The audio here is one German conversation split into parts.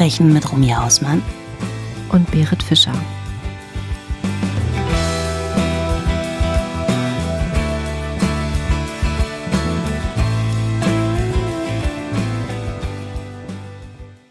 Verbrechen mit Romy Hausmann und Berit Fischer.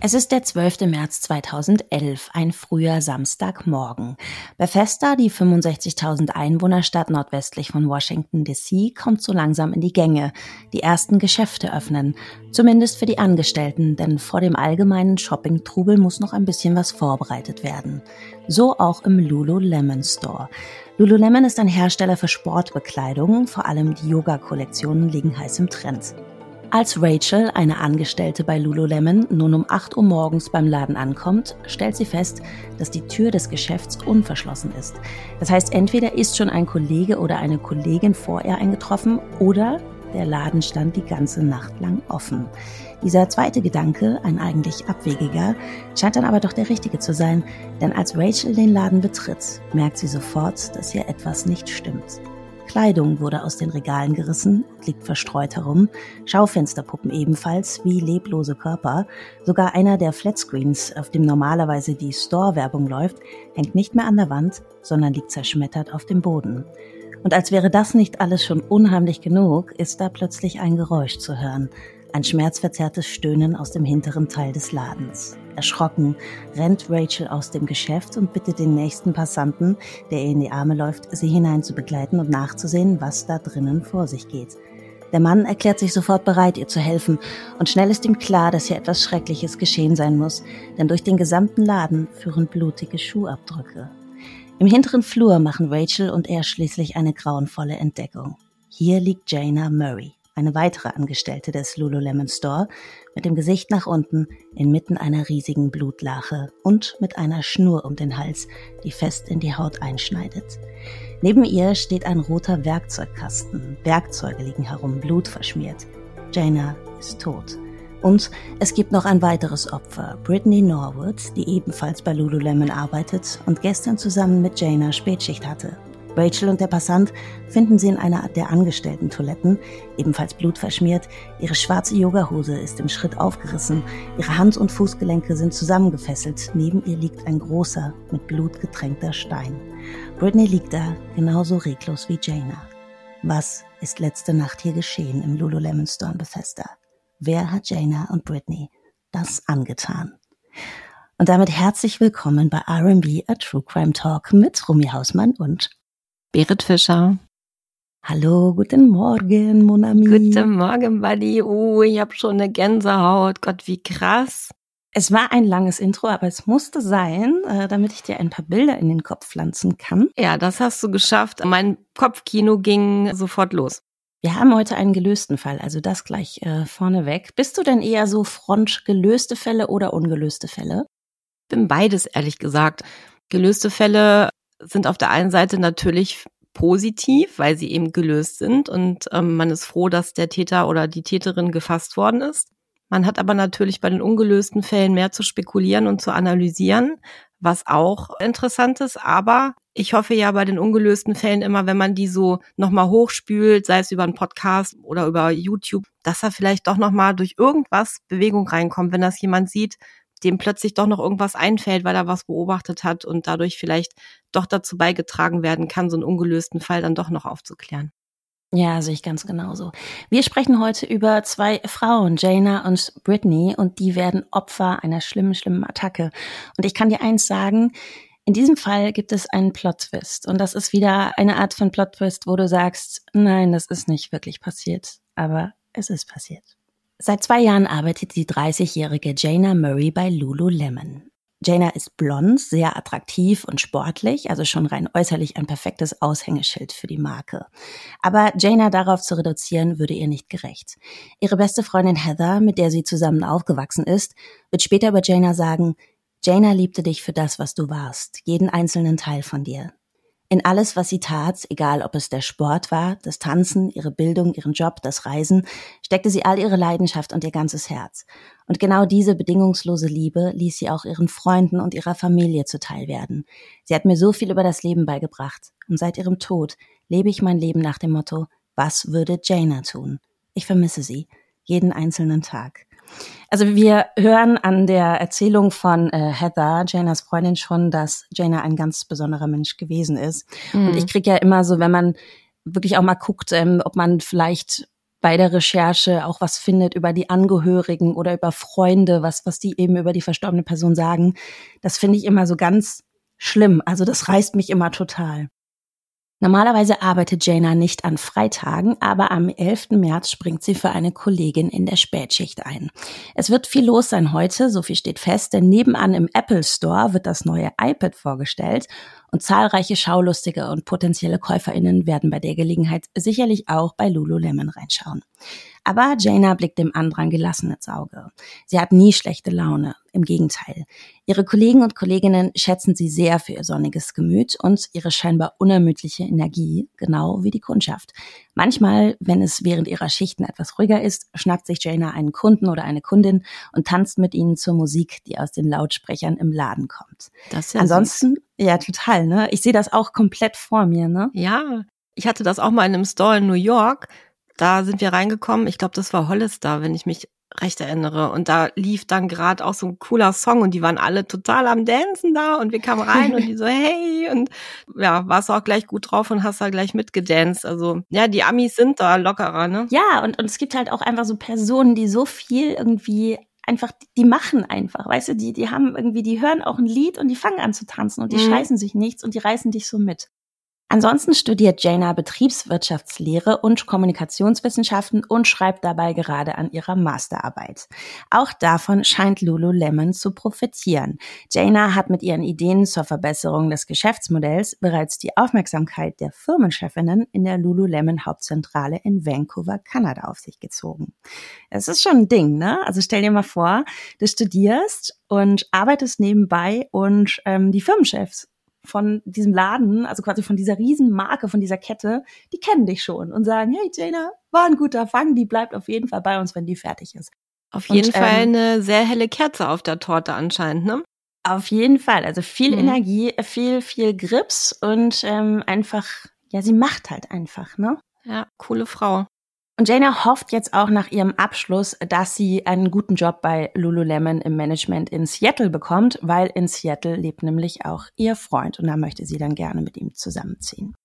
Es ist der 12. März 2011, ein früher Samstagmorgen. Bethesda, die 65.000 Einwohnerstadt nordwestlich von Washington DC, kommt so langsam in die Gänge. Die ersten Geschäfte öffnen. Zumindest für die Angestellten, denn vor dem allgemeinen Shopping-Trubel muss noch ein bisschen was vorbereitet werden. So auch im Lululemon Store. Lululemon ist ein Hersteller für Sportbekleidung, vor allem die Yoga-Kollektionen liegen heiß im Trend. Als Rachel, eine Angestellte bei Lululemon, nun um 8 Uhr morgens beim Laden ankommt, stellt sie fest, dass die Tür des Geschäfts unverschlossen ist. Das heißt, entweder ist schon ein Kollege oder eine Kollegin vor ihr eingetroffen oder der Laden stand die ganze Nacht lang offen. Dieser zweite Gedanke, ein eigentlich abwegiger, scheint dann aber doch der richtige zu sein, denn als Rachel den Laden betritt, merkt sie sofort, dass hier etwas nicht stimmt. Kleidung wurde aus den Regalen gerissen und liegt verstreut herum, Schaufensterpuppen ebenfalls, wie leblose Körper. Sogar einer der Flatscreens, auf dem normalerweise die Store-Werbung läuft, hängt nicht mehr an der Wand, sondern liegt zerschmettert auf dem Boden. Und als wäre das nicht alles schon unheimlich genug, ist da plötzlich ein Geräusch zu hören, ein schmerzverzerrtes Stöhnen aus dem hinteren Teil des Ladens. Erschrocken rennt Rachel aus dem Geschäft und bittet den nächsten Passanten, der ihr in die Arme läuft, sie hinein zu begleiten und nachzusehen, was da drinnen vor sich geht. Der Mann erklärt sich sofort bereit, ihr zu helfen, und schnell ist ihm klar, dass hier etwas Schreckliches geschehen sein muss, denn durch den gesamten Laden führen blutige Schuhabdrücke. Im hinteren Flur machen Rachel und er schließlich eine grauenvolle Entdeckung. Hier liegt Jaina Murray eine weitere Angestellte des Lululemon Store, mit dem Gesicht nach unten inmitten einer riesigen Blutlache und mit einer Schnur um den Hals, die fest in die Haut einschneidet. Neben ihr steht ein roter Werkzeugkasten. Werkzeuge liegen herum, Blut verschmiert. Jaina ist tot. Und es gibt noch ein weiteres Opfer, Brittany Norwood, die ebenfalls bei Lululemon arbeitet und gestern zusammen mit Jaina Spätschicht hatte. Rachel und der Passant finden sie in einer der angestellten Toiletten, ebenfalls blutverschmiert. Ihre schwarze Yogahose ist im Schritt aufgerissen. Ihre Hand- und Fußgelenke sind zusammengefesselt. Neben ihr liegt ein großer, mit Blut getränkter Stein. Britney liegt da, genauso reglos wie Jaina. Was ist letzte Nacht hier geschehen im Lululemon Store Bethesda? Wer hat Jaina und Britney das angetan? Und damit herzlich willkommen bei R&B, a True Crime Talk mit Rumi Hausmann und Berit Fischer. Hallo, guten Morgen, Mon ami. Guten Morgen, Buddy. Oh, ich habe schon eine Gänsehaut. Gott, wie krass. Es war ein langes Intro, aber es musste sein, äh, damit ich dir ein paar Bilder in den Kopf pflanzen kann. Ja, das hast du geschafft. Mein Kopfkino ging sofort los. Wir haben heute einen gelösten Fall, also das gleich äh, vorneweg. Bist du denn eher so front gelöste Fälle oder ungelöste Fälle? Bin beides, ehrlich gesagt. Gelöste Fälle sind auf der einen Seite natürlich positiv, weil sie eben gelöst sind und ähm, man ist froh, dass der Täter oder die Täterin gefasst worden ist. Man hat aber natürlich bei den ungelösten Fällen mehr zu spekulieren und zu analysieren, was auch interessant ist. Aber ich hoffe ja bei den ungelösten Fällen immer, wenn man die so nochmal hochspült, sei es über einen Podcast oder über YouTube, dass da vielleicht doch nochmal durch irgendwas Bewegung reinkommt, wenn das jemand sieht, dem plötzlich doch noch irgendwas einfällt, weil er was beobachtet hat und dadurch vielleicht doch dazu beigetragen werden kann, so einen ungelösten Fall dann doch noch aufzuklären. Ja, sehe ich ganz genauso. Wir sprechen heute über zwei Frauen, Jaina und Brittany, und die werden Opfer einer schlimmen, schlimmen Attacke. Und ich kann dir eins sagen, in diesem Fall gibt es einen Plot-Twist. Und das ist wieder eine Art von Plot-Twist, wo du sagst, nein, das ist nicht wirklich passiert. Aber es ist passiert. Seit zwei Jahren arbeitet die 30-jährige Jaina Murray bei Lululemon. Jaina ist blond, sehr attraktiv und sportlich, also schon rein äußerlich ein perfektes Aushängeschild für die Marke. Aber Jaina darauf zu reduzieren, würde ihr nicht gerecht. Ihre beste Freundin Heather, mit der sie zusammen aufgewachsen ist, wird später über Jaina sagen, Jaina liebte dich für das, was du warst, jeden einzelnen Teil von dir. In alles, was sie tat, egal ob es der Sport war, das Tanzen, ihre Bildung, ihren Job, das Reisen, steckte sie all ihre Leidenschaft und ihr ganzes Herz. Und genau diese bedingungslose Liebe ließ sie auch ihren Freunden und ihrer Familie zuteil werden. Sie hat mir so viel über das Leben beigebracht. Und seit ihrem Tod lebe ich mein Leben nach dem Motto, was würde Jaina tun? Ich vermisse sie. Jeden einzelnen Tag. Also wir hören an der Erzählung von äh, Heather, Janas Freundin, schon, dass Jana ein ganz besonderer Mensch gewesen ist. Mhm. Und ich kriege ja immer so, wenn man wirklich auch mal guckt, ähm, ob man vielleicht bei der Recherche auch was findet über die Angehörigen oder über Freunde, was, was die eben über die verstorbene Person sagen. Das finde ich immer so ganz schlimm. Also das reißt mich immer total. Normalerweise arbeitet Jana nicht an Freitagen, aber am 11. März springt sie für eine Kollegin in der Spätschicht ein. Es wird viel los sein heute, so viel steht fest, denn nebenan im Apple Store wird das neue iPad vorgestellt und zahlreiche Schaulustige und potenzielle KäuferInnen werden bei der Gelegenheit sicherlich auch bei Lululemon reinschauen. Aber Jaina blickt dem Andrang gelassen ins Auge. Sie hat nie schlechte Laune. Im Gegenteil. Ihre Kollegen und Kolleginnen schätzen sie sehr für ihr sonniges Gemüt und ihre scheinbar unermüdliche Energie, genau wie die Kundschaft. Manchmal, wenn es während ihrer Schichten etwas ruhiger ist, schnappt sich Jaina einen Kunden oder eine Kundin und tanzt mit ihnen zur Musik, die aus den Lautsprechern im Laden kommt. Das ist ja Ansonsten, süß. ja, total, ne? Ich sehe das auch komplett vor mir, ne? Ja. Ich hatte das auch mal in einem Store in New York da sind wir reingekommen. Ich glaube, das war Hollister, wenn ich mich recht erinnere. Und da lief dann gerade auch so ein cooler Song und die waren alle total am Dancen da und wir kamen rein und die so, hey, und ja, warst auch gleich gut drauf und hast da gleich mitgedanced. Also ja, die Amis sind da lockerer, ne? Ja, und, und es gibt halt auch einfach so Personen, die so viel irgendwie einfach, die machen einfach, weißt du, die, die haben irgendwie, die hören auch ein Lied und die fangen an zu tanzen und die mhm. scheißen sich nichts und die reißen dich so mit. Ansonsten studiert Jana Betriebswirtschaftslehre und Kommunikationswissenschaften und schreibt dabei gerade an ihrer Masterarbeit. Auch davon scheint Lululemon zu profitieren. Jana hat mit ihren Ideen zur Verbesserung des Geschäftsmodells bereits die Aufmerksamkeit der Firmenchefinnen in der Lululemon Hauptzentrale in Vancouver, Kanada auf sich gezogen. Es ist schon ein Ding, ne? Also stell dir mal vor, du studierst und arbeitest nebenbei und ähm, die Firmenchefs von diesem Laden, also quasi von dieser Riesenmarke, von dieser Kette, die kennen dich schon und sagen, hey Jana, war ein guter Fang, die bleibt auf jeden Fall bei uns, wenn die fertig ist. Auf jeden und, Fall ähm, eine sehr helle Kerze auf der Torte anscheinend, ne? Auf jeden Fall, also viel mhm. Energie, viel, viel Grips und ähm, einfach, ja, sie macht halt einfach, ne? Ja, coole Frau. Und Jana hofft jetzt auch nach ihrem Abschluss, dass sie einen guten Job bei Lululemon im Management in Seattle bekommt, weil in Seattle lebt nämlich auch ihr Freund und da möchte sie dann gerne mit ihm zusammenziehen.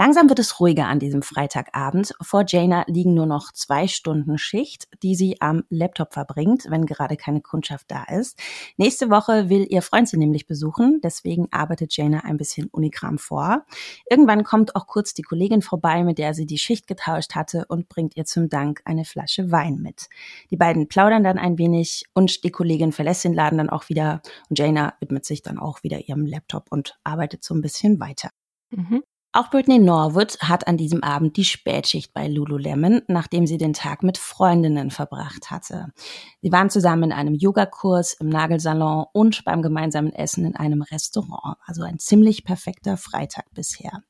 Langsam wird es ruhiger an diesem Freitagabend. Vor Jaina liegen nur noch zwei Stunden Schicht, die sie am Laptop verbringt, wenn gerade keine Kundschaft da ist. Nächste Woche will ihr Freund sie nämlich besuchen, deswegen arbeitet Jaina ein bisschen Unikram vor. Irgendwann kommt auch kurz die Kollegin vorbei, mit der sie die Schicht getauscht hatte und bringt ihr zum Dank eine Flasche Wein mit. Die beiden plaudern dann ein wenig und die Kollegin verlässt den Laden dann auch wieder und Jaina widmet sich dann auch wieder ihrem Laptop und arbeitet so ein bisschen weiter. Mhm. Auch Britney Norwood hat an diesem Abend die Spätschicht bei Lululemon, nachdem sie den Tag mit Freundinnen verbracht hatte. Sie waren zusammen in einem Yogakurs, im Nagelsalon und beim gemeinsamen Essen in einem Restaurant. Also ein ziemlich perfekter Freitag bisher.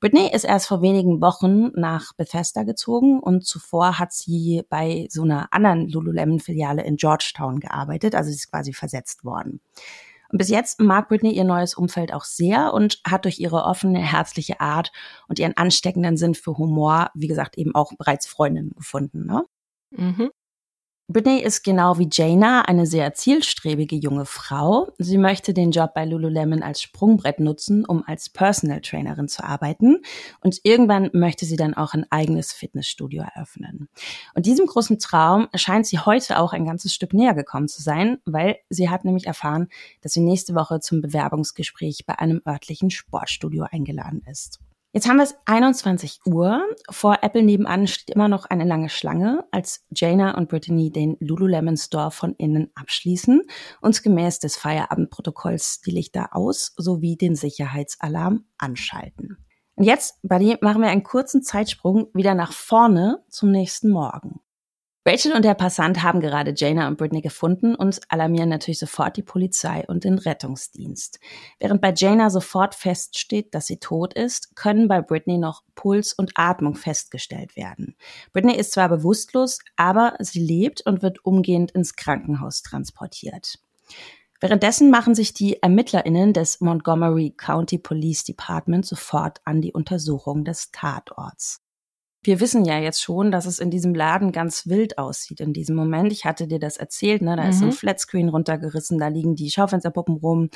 Britney ist erst vor wenigen Wochen nach Bethesda gezogen und zuvor hat sie bei so einer anderen Lululemon-Filiale in Georgetown gearbeitet. Also sie ist quasi versetzt worden. Bis jetzt mag Britney ihr neues Umfeld auch sehr und hat durch ihre offene, herzliche Art und ihren ansteckenden Sinn für Humor, wie gesagt, eben auch bereits Freundinnen gefunden. Ne? Mhm. Britney ist genau wie Jaina eine sehr zielstrebige junge Frau. Sie möchte den Job bei Lululemon als Sprungbrett nutzen, um als Personal Trainerin zu arbeiten. Und irgendwann möchte sie dann auch ein eigenes Fitnessstudio eröffnen. Und diesem großen Traum scheint sie heute auch ein ganzes Stück näher gekommen zu sein, weil sie hat nämlich erfahren, dass sie nächste Woche zum Bewerbungsgespräch bei einem örtlichen Sportstudio eingeladen ist. Jetzt haben wir es 21 Uhr. Vor Apple nebenan steht immer noch eine lange Schlange, als Jana und Brittany den Lululemon Store von innen abschließen und gemäß des Feierabendprotokolls die Lichter aus sowie den Sicherheitsalarm anschalten. Und jetzt, Buddy, machen wir einen kurzen Zeitsprung wieder nach vorne zum nächsten Morgen. Rachel und der Passant haben gerade Jana und Britney gefunden und alarmieren natürlich sofort die Polizei und den Rettungsdienst. Während bei Jana sofort feststeht, dass sie tot ist, können bei Britney noch Puls und Atmung festgestellt werden. Britney ist zwar bewusstlos, aber sie lebt und wird umgehend ins Krankenhaus transportiert. Währenddessen machen sich die ErmittlerInnen des Montgomery County Police Department sofort an die Untersuchung des Tatorts. Wir wissen ja jetzt schon, dass es in diesem Laden ganz wild aussieht in diesem Moment. Ich hatte dir das erzählt, ne? Da mhm. ist so ein. Flatscreen runtergerissen, da liegen die Schaufensterpuppen rum,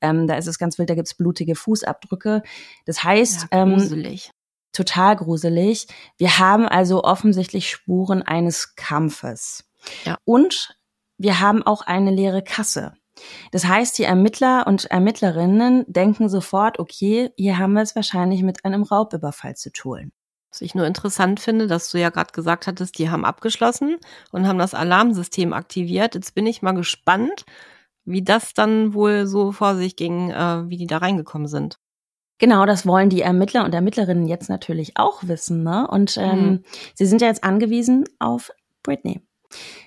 ähm, da ist es ganz wild, da gibt's blutige Fußabdrücke. Das heißt, ja, ähm, gruselig. Ähm, total gruselig. Wir haben also offensichtlich Spuren eines Kampfes. Ja. Und wir haben auch eine leere Kasse. Das heißt, die Ermittler und Ermittlerinnen denken sofort, okay, hier haben wir es wahrscheinlich mit einem Raubüberfall zu tun. Was ich nur interessant finde, dass du ja gerade gesagt hattest, die haben abgeschlossen und haben das Alarmsystem aktiviert. Jetzt bin ich mal gespannt, wie das dann wohl so vor sich ging, äh, wie die da reingekommen sind. Genau, das wollen die Ermittler und Ermittlerinnen jetzt natürlich auch wissen. Ne? Und ähm, mhm. sie sind ja jetzt angewiesen auf Britney.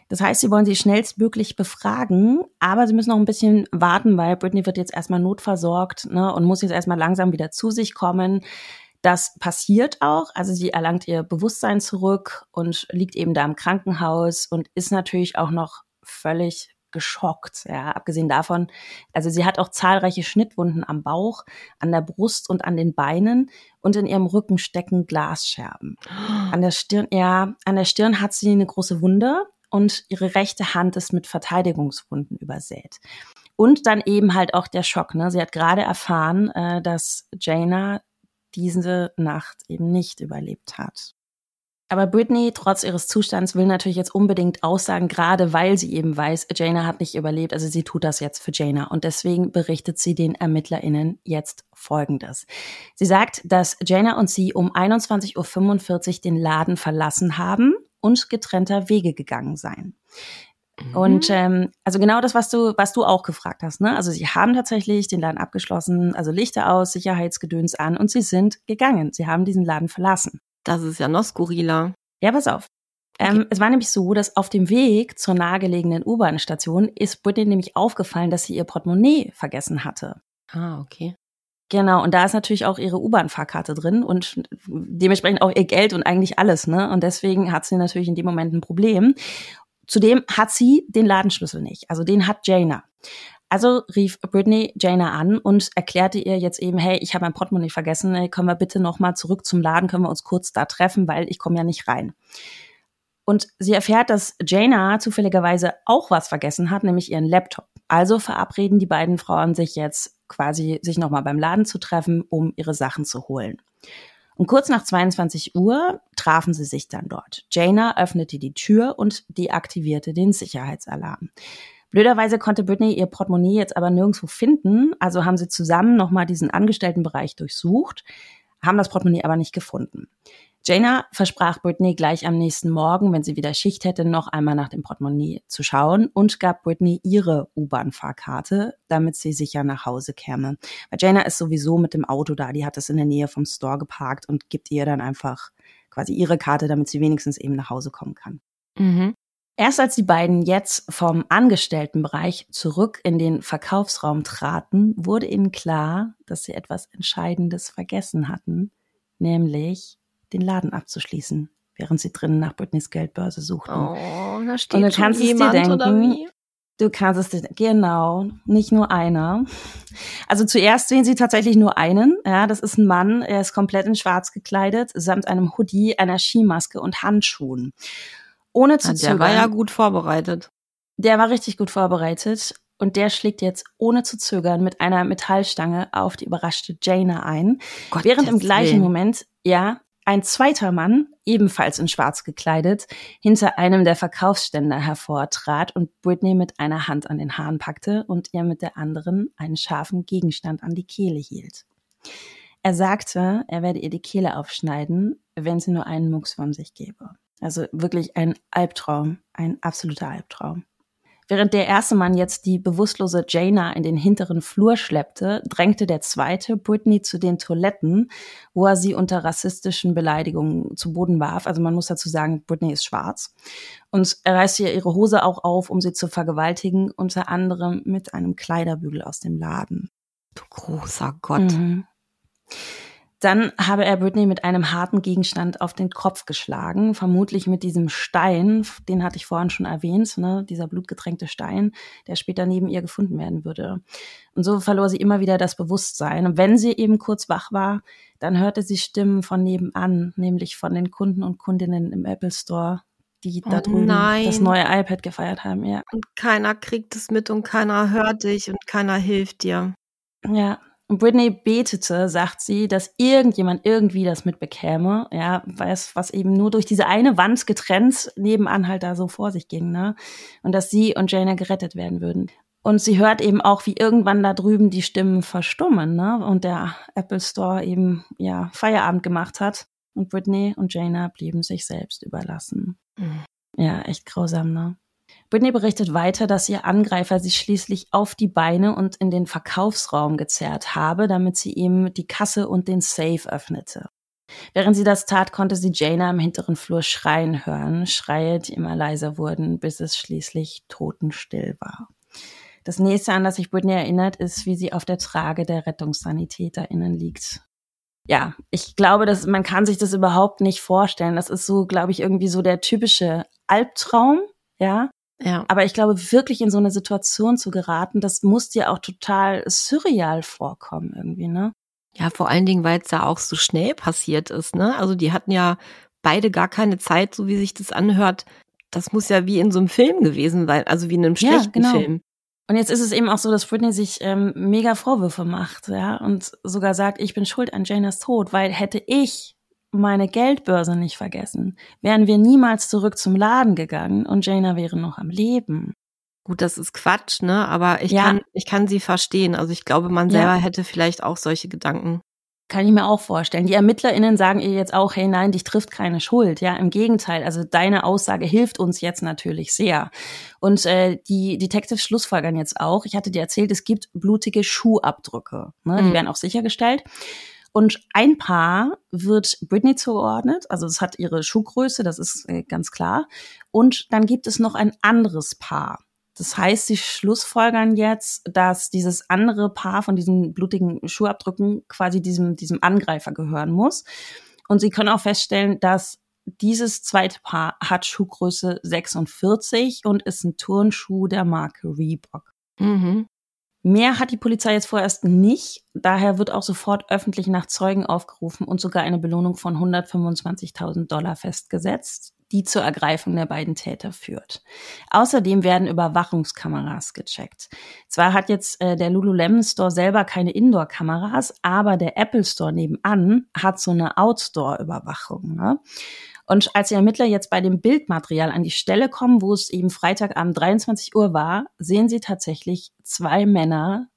Das heißt, sie wollen sie schnellstmöglich befragen, aber sie müssen noch ein bisschen warten, weil Britney wird jetzt erstmal notversorgt ne, und muss jetzt erstmal langsam wieder zu sich kommen. Das passiert auch. Also sie erlangt ihr Bewusstsein zurück und liegt eben da im Krankenhaus und ist natürlich auch noch völlig geschockt. Ja, abgesehen davon, also sie hat auch zahlreiche Schnittwunden am Bauch, an der Brust und an den Beinen und in ihrem Rücken stecken Glasscherben. An der Stirn, ja, an der Stirn hat sie eine große Wunde und ihre rechte Hand ist mit Verteidigungswunden übersät. Und dann eben halt auch der Schock. Ne? Sie hat gerade erfahren, äh, dass Jaina diese Nacht eben nicht überlebt hat. Aber Britney, trotz ihres Zustands, will natürlich jetzt unbedingt aussagen, gerade weil sie eben weiß, Jaina hat nicht überlebt. Also sie tut das jetzt für Jaina. Und deswegen berichtet sie den ErmittlerInnen jetzt Folgendes. Sie sagt, dass Jaina und sie um 21.45 Uhr den Laden verlassen haben und getrennter Wege gegangen seien. Mhm. Und ähm, also genau das, was du, was du auch gefragt hast. Ne? Also sie haben tatsächlich den Laden abgeschlossen, also Lichter aus, Sicherheitsgedöns an und sie sind gegangen. Sie haben diesen Laden verlassen. Das ist ja noch skurriler. Ja, pass auf. Ähm, okay. Ähm, es war nämlich so, dass auf dem Weg zur nahegelegenen U-Bahn-Station ist Britney nämlich aufgefallen, dass sie ihr Portemonnaie vergessen hatte. Ah, okay. Genau, und da ist natürlich auch ihre U-Bahn-Fahrkarte drin und dementsprechend auch ihr Geld und eigentlich alles, ne? Und deswegen hat sie natürlich in dem Moment ein Problem. Zudem hat sie den Ladenschlüssel nicht. Also den hat Jaina. Also rief Britney Jaina an und erklärte ihr jetzt eben, hey, ich habe mein Portemonnaie vergessen, hey, können wir bitte nochmal zurück zum Laden, können wir uns kurz da treffen, weil ich komme ja nicht rein. Und sie erfährt, dass Jaina zufälligerweise auch was vergessen hat, nämlich ihren Laptop. Also verabreden die beiden Frauen sich jetzt quasi, sich nochmal beim Laden zu treffen, um ihre Sachen zu holen. Und kurz nach 22 Uhr trafen sie sich dann dort. Jaina öffnete die Tür und deaktivierte den Sicherheitsalarm. Blöderweise konnte Britney ihr Portemonnaie jetzt aber nirgendwo finden, also haben sie zusammen nochmal diesen Angestelltenbereich durchsucht, haben das Portemonnaie aber nicht gefunden. Jaina versprach Britney gleich am nächsten Morgen, wenn sie wieder Schicht hätte, noch einmal nach dem Portemonnaie zu schauen und gab Britney ihre U-Bahn-Fahrkarte, damit sie sicher nach Hause käme. Weil Jaina ist sowieso mit dem Auto da, die hat es in der Nähe vom Store geparkt und gibt ihr dann einfach quasi ihre Karte, damit sie wenigstens eben nach Hause kommen kann. Mhm. Erst als die beiden jetzt vom Angestelltenbereich zurück in den Verkaufsraum traten, wurde ihnen klar, dass sie etwas Entscheidendes vergessen hatten, nämlich den Laden abzuschließen, während sie drinnen nach Britneys Geldbörse suchten. Oh, da steht Und du kannst es dir denken, Du kannst es dir, genau, nicht nur einer. Also zuerst sehen sie tatsächlich nur einen. Ja, das ist ein Mann, er ist komplett in schwarz gekleidet, samt einem Hoodie, einer Skimaske und Handschuhen. Ohne zu ja, zögern. Der war ja gut vorbereitet. Der war richtig gut vorbereitet. Und der schlägt jetzt ohne zu zögern mit einer Metallstange auf die überraschte Jaina ein. Gott während im gleichen. Moment, ja, ein zweiter Mann, ebenfalls in schwarz gekleidet, hinter einem der Verkaufsständer hervortrat und Britney mit einer Hand an den Haaren packte und ihr mit der anderen einen scharfen Gegenstand an die Kehle hielt. Er sagte, er werde ihr die Kehle aufschneiden, wenn sie nur einen Mucks von sich gebe. Also wirklich ein Albtraum, ein absoluter Albtraum. Während der erste Mann jetzt die bewusstlose Jaina in den hinteren Flur schleppte, drängte der zweite Britney zu den Toiletten, wo er sie unter rassistischen Beleidigungen zu Boden warf. Also man muss dazu sagen, Britney ist schwarz. Und er reißte ihr ihre Hose auch auf, um sie zu vergewaltigen, unter anderem mit einem Kleiderbügel aus dem Laden. Du großer Gott. Mhm. Dann habe er Britney mit einem harten Gegenstand auf den Kopf geschlagen, vermutlich mit diesem Stein, den hatte ich vorhin schon erwähnt, ne, dieser blutgetränkte Stein, der später neben ihr gefunden werden würde. Und so verlor sie immer wieder das Bewusstsein. Und wenn sie eben kurz wach war, dann hörte sie Stimmen von nebenan, nämlich von den Kunden und Kundinnen im Apple Store, die oh da drüben nein. das neue iPad gefeiert haben, ja. Und keiner kriegt es mit und keiner hört dich und keiner hilft dir. Ja, Britney betete, sagt sie, dass irgendjemand irgendwie das mitbekäme, ja, weiß, was eben nur durch diese eine Wand getrennt nebenan halt da so vor sich ging, ne? Und dass sie und Jana gerettet werden würden. Und sie hört eben auch, wie irgendwann da drüben die Stimmen verstummen, ne? Und der Apple Store eben, ja, Feierabend gemacht hat. Und Britney und Jana blieben sich selbst überlassen. Mhm. Ja, echt grausam, ne? Britney berichtet weiter, dass ihr Angreifer sie schließlich auf die Beine und in den Verkaufsraum gezerrt habe, damit sie ihm die Kasse und den Safe öffnete. Während sie das tat, konnte sie Jaina im hinteren Flur schreien hören, Schreie, die immer leiser wurden, bis es schließlich totenstill war. Das nächste, an das sich Britney erinnert, ist, wie sie auf der Trage der RettungssanitäterInnen liegt. Ja, ich glaube, dass man kann sich das überhaupt nicht vorstellen. Das ist so, glaube ich, irgendwie so der typische Albtraum, ja. Ja. Aber ich glaube, wirklich in so eine Situation zu geraten, das muss dir auch total surreal vorkommen irgendwie, ne? Ja, vor allen Dingen, weil es da auch so schnell passiert ist, ne? Also die hatten ja beide gar keine Zeit, so wie sich das anhört. Das muss ja wie in so einem Film gewesen sein, also wie in einem schlechten ja, genau. Film. Und jetzt ist es eben auch so, dass Britney sich ähm, mega Vorwürfe macht, ja, und sogar sagt, ich bin schuld an Janas Tod, weil hätte ich meine Geldbörse nicht vergessen, wären wir niemals zurück zum Laden gegangen und Jaina wäre noch am Leben. Gut, das ist Quatsch, ne? Aber ich ja. kann, ich kann sie verstehen. Also ich glaube, man selber ja. hätte vielleicht auch solche Gedanken. Kann ich mir auch vorstellen. Die ErmittlerInnen sagen ihr jetzt auch, hey, nein, dich trifft keine Schuld. Ja, im Gegenteil. Also deine Aussage hilft uns jetzt natürlich sehr. Und äh, die Detectives schlussfolgern jetzt auch. Ich hatte dir erzählt, es gibt blutige Schuhabdrücke. Ne? Die mhm. werden auch sichergestellt. Und ein Paar wird Britney zugeordnet, also es hat ihre Schuhgröße, das ist äh, ganz klar. Und dann gibt es noch ein anderes Paar. Das heißt, sie schlussfolgern jetzt, dass dieses andere Paar von diesen blutigen Schuhabdrücken quasi diesem, diesem Angreifer gehören muss. Und sie können auch feststellen, dass dieses zweite Paar hat Schuhgröße 46 und ist ein Turnschuh der Marke Reebok. Mhm. Mehr hat die Polizei jetzt vorerst nicht. Daher wird auch sofort öffentlich nach Zeugen aufgerufen und sogar eine Belohnung von 125.000 Dollar festgesetzt, die zur Ergreifung der beiden Täter führt. Außerdem werden Überwachungskameras gecheckt. Zwar hat jetzt äh, der Lululemon Store selber keine Indoor-Kameras, aber der Apple Store nebenan hat so eine Outdoor-Überwachung. Ne? Und als die Ermittler jetzt bei dem Bildmaterial an die Stelle kommen, wo es eben Freitagabend 23 Uhr war, sehen sie tatsächlich zwei Männer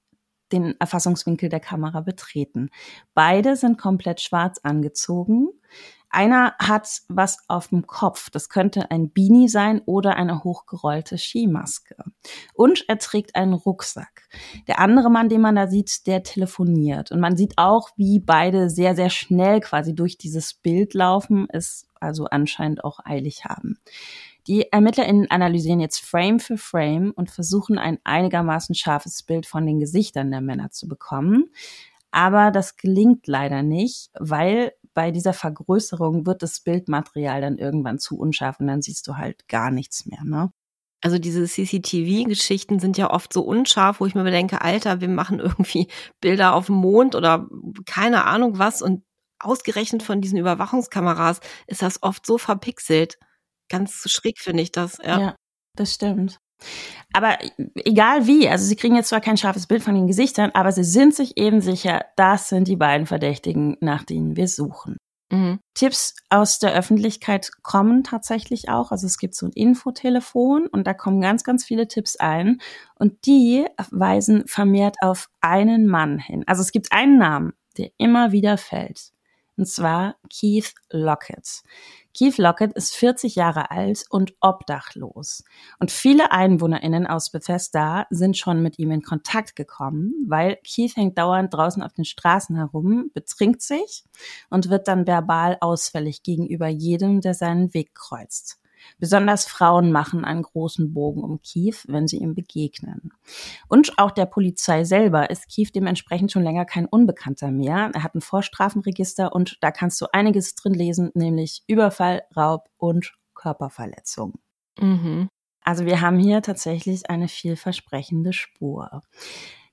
den Erfassungswinkel der Kamera betreten. Beide sind komplett schwarz angezogen. Einer hat was auf dem Kopf. Das könnte ein Beanie sein oder eine hochgerollte Skimaske. Und er trägt einen Rucksack. Der andere Mann, den man da sieht, der telefoniert. Und man sieht auch, wie beide sehr, sehr schnell quasi durch dieses Bild laufen, es also anscheinend auch eilig haben. Die ErmittlerInnen analysieren jetzt Frame für Frame und versuchen ein einigermaßen scharfes Bild von den Gesichtern der Männer zu bekommen. Aber das gelingt leider nicht, weil bei dieser Vergrößerung wird das Bildmaterial dann irgendwann zu unscharf und dann siehst du halt gar nichts mehr, ne? Also diese CCTV-Geschichten sind ja oft so unscharf, wo ich mir denke, Alter, wir machen irgendwie Bilder auf dem Mond oder keine Ahnung was und ausgerechnet von diesen Überwachungskameras ist das oft so verpixelt. Ganz schräg finde ich das, ja. Ja, das stimmt. Aber egal wie, also sie kriegen jetzt zwar kein scharfes Bild von den Gesichtern, aber sie sind sich eben sicher, das sind die beiden Verdächtigen, nach denen wir suchen. Mhm. Tipps aus der Öffentlichkeit kommen tatsächlich auch. Also es gibt so ein Infotelefon und da kommen ganz, ganz viele Tipps ein und die weisen vermehrt auf einen Mann hin. Also es gibt einen Namen, der immer wieder fällt. Und zwar Keith Lockett. Keith Lockett ist 40 Jahre alt und obdachlos. Und viele EinwohnerInnen aus Bethesda sind schon mit ihm in Kontakt gekommen, weil Keith hängt dauernd draußen auf den Straßen herum, betrinkt sich und wird dann verbal ausfällig gegenüber jedem, der seinen Weg kreuzt. Besonders Frauen machen einen großen Bogen um Keith, wenn sie ihm begegnen. Und auch der Polizei selber ist Keith dementsprechend schon länger kein Unbekannter mehr. Er hat ein Vorstrafenregister und da kannst du einiges drin lesen, nämlich Überfall, Raub und Körperverletzung. Mhm. Also wir haben hier tatsächlich eine vielversprechende Spur.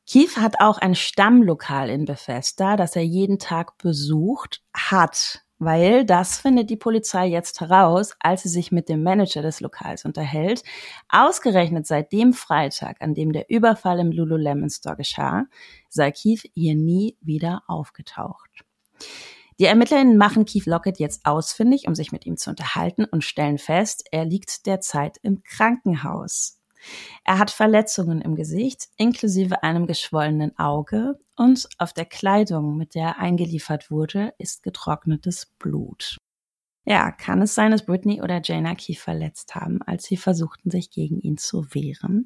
Keith hat auch ein Stammlokal in Bethesda, das er jeden Tag besucht hat, weil das findet die Polizei jetzt heraus, als sie sich mit dem Manager des Lokals unterhält. Ausgerechnet seit dem Freitag, an dem der Überfall im Lululemon Store geschah, sei Keith hier nie wieder aufgetaucht. Die Ermittlerinnen machen Keith Lockett jetzt ausfindig, um sich mit ihm zu unterhalten und stellen fest, er liegt derzeit im Krankenhaus. Er hat Verletzungen im Gesicht, inklusive einem geschwollenen Auge, und auf der Kleidung, mit der er eingeliefert wurde, ist getrocknetes Blut. Ja, kann es sein, dass Britney oder Jana Keith verletzt haben, als sie versuchten, sich gegen ihn zu wehren?